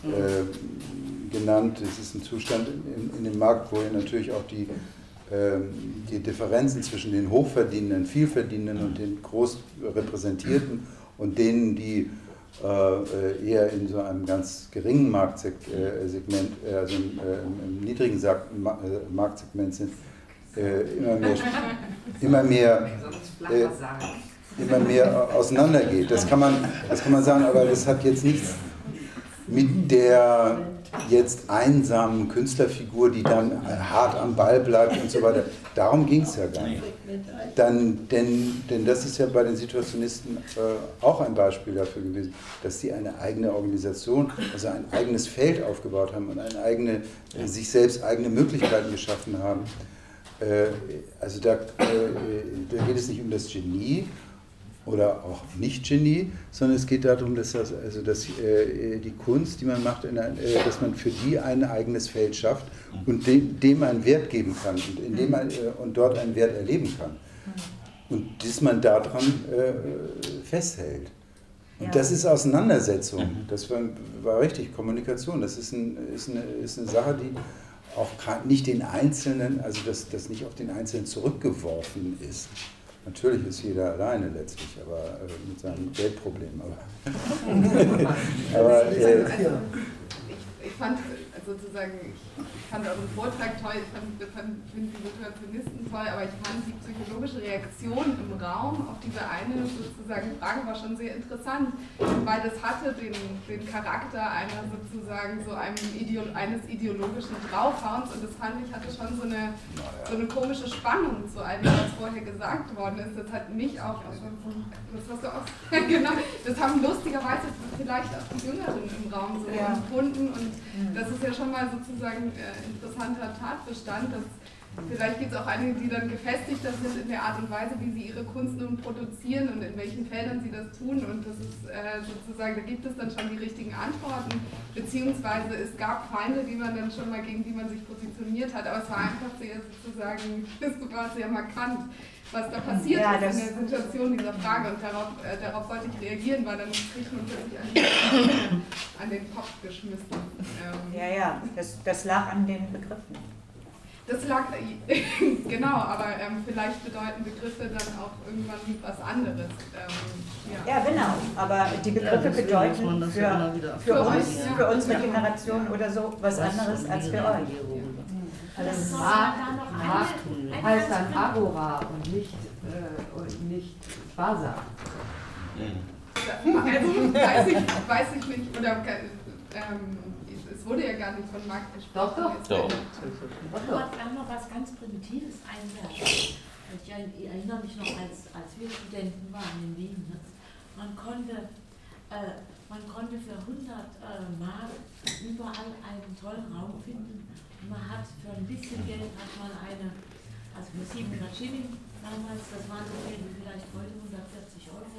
äh, genannt. Es ist ein Zustand in, in, dem Markt, wo natürlich auch die, äh, die Differenzen zwischen den Hochverdienenden, Vielverdienenden und den groß repräsentierten und denen, die eher in so einem ganz geringen Marktsegment, äh, also im, äh, im niedrigen Marktsegment sind, immer mehr, immer mehr immer mehr auseinandergeht. Das kann, man, das kann man sagen, aber das hat jetzt nichts mit der jetzt einsamen Künstlerfigur, die dann hart am Ball bleibt und so weiter. Darum ging es ja gar nicht. Dann, denn, denn das ist ja bei den Situationisten äh, auch ein Beispiel dafür gewesen, dass sie eine eigene Organisation, also ein eigenes Feld aufgebaut haben und eine eigene, äh, sich selbst eigene Möglichkeiten geschaffen haben. Äh, also da, äh, da geht es nicht um das Genie, oder auch nicht Genie, sondern es geht darum, dass, das, also dass äh, die Kunst, die man macht, ein, äh, dass man für die ein eigenes Feld schafft und dem, dem einen Wert geben kann und, in dem man, äh, und dort einen Wert erleben kann. Und dass man daran äh, festhält. Und ja. das ist Auseinandersetzung. Das war, war, richtig Kommunikation. Das ist, ein, ist, eine, ist eine Sache, die auch nicht den Einzelnen, also dass das nicht auf den Einzelnen zurückgeworfen ist. Natürlich ist jeder alleine letztlich, aber äh, mit seinem Geldproblem. Aber, aber äh, ich, ich, fand sozusagen, ich fand euren Vortrag toll, ich fand, fand, finde die Situationisten toll, aber ich fand die psychologische Reaktion im Raum auf diese eine sozusagen Frage war schon sehr interessant, weil das hatte den, den Charakter einer sozusagen so einem Ideo, eines ideologischen Draufhauens und das fand ich hatte schon so eine, so eine komische Spannung zu allem, was vorher gesagt worden ist. Das hat mich auch, das hast du auch, genau, das haben lustigerweise vielleicht auch die Jüngeren im Raum so ja. empfunden und mhm. das ist ja schon mal sozusagen äh, interessanter Tatbestand, dass vielleicht gibt es auch einige, die dann gefestigter sind in der Art und Weise, wie sie ihre Kunst nun produzieren und in welchen Feldern sie das tun. Und das ist äh, sozusagen, da gibt es dann schon die richtigen Antworten, beziehungsweise es gab Feinde, die man dann schon mal gegen die man sich positioniert hat, aber es war einfach sehr sozusagen, es war sehr markant was da passiert ja, ist in der Situation dieser Frage und darauf, äh, darauf wollte ich reagieren, weil dann kriegt man plötzlich an, an den Kopf geschmissen. Ähm, ja, ja, das, das lag an den Begriffen. Das lag, genau, aber ähm, vielleicht bedeuten Begriffe dann auch irgendwann was anderes. Ähm, ja. ja. genau, aber die Begriffe ja, bedeuten für, für, für, uns, für unsere Generation oder so was anderes als für euch. Also Markt, Markt heißt dann Agora und nicht, äh, und nicht Basar. Also, weiß, ich, weiß ich nicht, oder ähm, es wurde ja gar nicht von Markt gesprochen. Doch, doch. doch. Ich wollte noch was ganz Primitives einwerfen. Ich erinnere mich noch, als, als wir Studenten waren in Wien. Ne? Man konnte, äh, man konnte für 100 äh, Mark überall einen tollen Raum finden man hat für ein bisschen Geld hat man eine, also für 700 Schilling damals, das waren so viel wie vielleicht heute 140 Euro.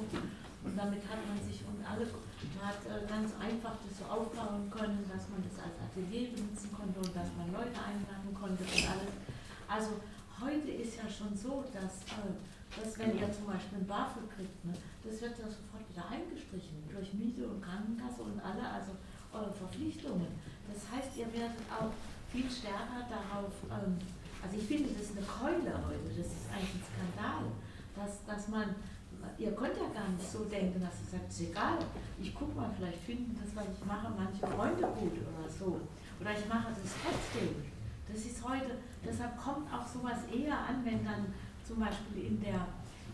Und damit hat man sich und alle hat äh, ganz einfach das so aufbauen können, dass man das als Atelier benutzen konnte und dass man Leute einladen konnte und alles. Also heute ist ja schon so, dass, äh, dass wenn ihr zum Beispiel ein BAföG kriegt, ne, das wird ja sofort wieder eingestrichen durch Miete und Krankenkasse und alle, also eure Verpflichtungen. Das heißt, ihr werdet auch viel stärker darauf, ähm, also ich finde, das ist eine Keule heute, das ist eigentlich ein Skandal, dass, dass man, ihr könnt ja gar nicht so denken, dass ihr sagt, ist egal, ich gucke mal, vielleicht finden das, was ich mache, manche Freunde gut oder so. Oder ich mache das trotzdem. Das ist heute, deshalb kommt auch sowas eher an, wenn dann zum Beispiel in der,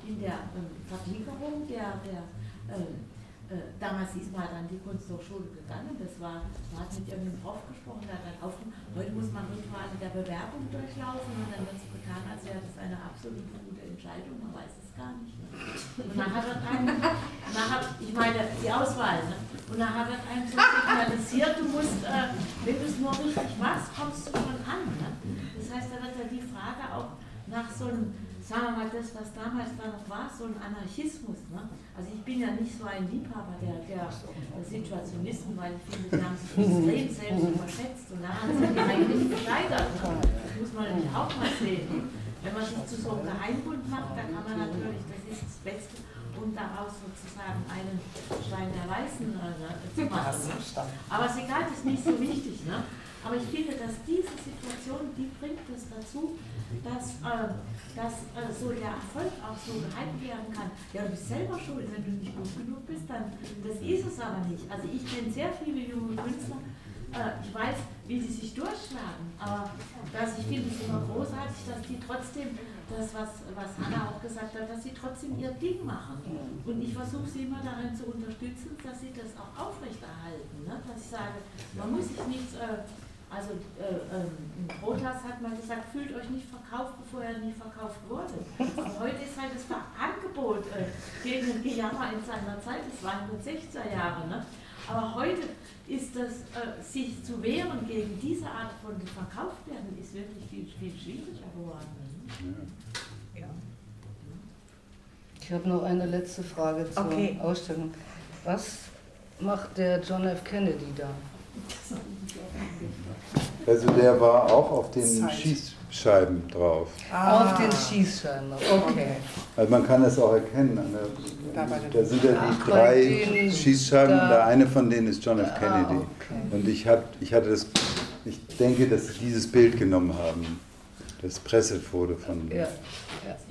in der ähm, Vergliederung der, der ähm, äh, damals ist man dann die Kunsthochschule gegangen, das war, man hat mit irgendeinem Prof gesprochen, der hat dann aufgenommen, heute muss man Rituale der Bewerbung durchlaufen und dann wird es getan, als wäre das eine absolut gute Entscheidung, man weiß es gar nicht. Ne? Und dann hat er einen, hat, ich meine, die Auswahl, ne? und dann hat er einem so signalisiert, du musst, äh, wenn du es nur richtig machst, kommst du schon an. Ne? Das heißt, da wird ja die Frage auch nach so einem sagen wir mal, das, was damals da noch war, so ein Anarchismus. Ne? Also ich bin ja nicht so ein Liebhaber der, der, der Situationisten, weil ich finde, die haben sich extrem selbst überschätzt und da haben sie sich eigentlich gesteigert. Ne? Das muss man nämlich auch mal sehen. Wenn man sich zu so einem Geheimbund macht, dann kann man natürlich, das ist das Beste, um daraus sozusagen einen Stein der Weißen äh, zu machen. Ne? Aber es ist egal, das ist nicht so wichtig. Ne? Aber ich finde, dass diese Situation, die bringt es dazu, dass, äh, dass äh, so der Erfolg auch so gehalten werden kann. Ja, du bist selber schuld, wenn du nicht gut genug bist, dann das ist es aber nicht. Also ich kenne sehr viele junge Künstler, äh, ich weiß, wie sie sich durchschlagen, aber dass ich finde es immer großartig, dass die trotzdem das, was, was Hanna auch gesagt hat, dass sie trotzdem ihr Ding machen. Und ich versuche sie immer darin zu unterstützen, dass sie das auch aufrechterhalten. Ne? Dass ich sage, man muss sich nichts äh, also äh, ähm, Protas hat mal gesagt, fühlt euch nicht verkauft, bevor er nie verkauft wurde. Aber heute ist halt das Angebot äh, gegen den Gejammer in seiner Zeit, das waren nur 60er Jahre. Ne? Aber heute ist das, äh, sich zu wehren gegen diese Art von verkauft werden, ist wirklich viel, viel schwieriger geworden. Ne? Ja. Ich habe noch eine letzte Frage zur okay. Ausstellung. Was macht der John F. Kennedy da? Also der war auch auf den Zeit. Schießscheiben drauf. Ah. Auf den Schießscheiben, okay. Also man kann das auch erkennen. Da, da sind ja die drei Schießscheiben, da eine von denen ist John F. Ah, Kennedy. Ah, okay. Und ich, hab, ich hatte das, ich denke, dass sie dieses Bild genommen haben. Das Pressefoto von. Ja, ja.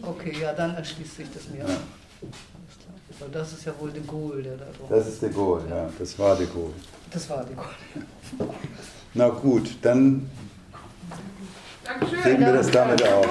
okay, ja, dann erschließt sich das mir. Ja. Das ist ja wohl de Gaulle, der da drauf Das ist de Gaulle, ja, das war de Gaulle. Das war die Cornelia. Na gut, dann Dankeschön. legen wir das damit auf.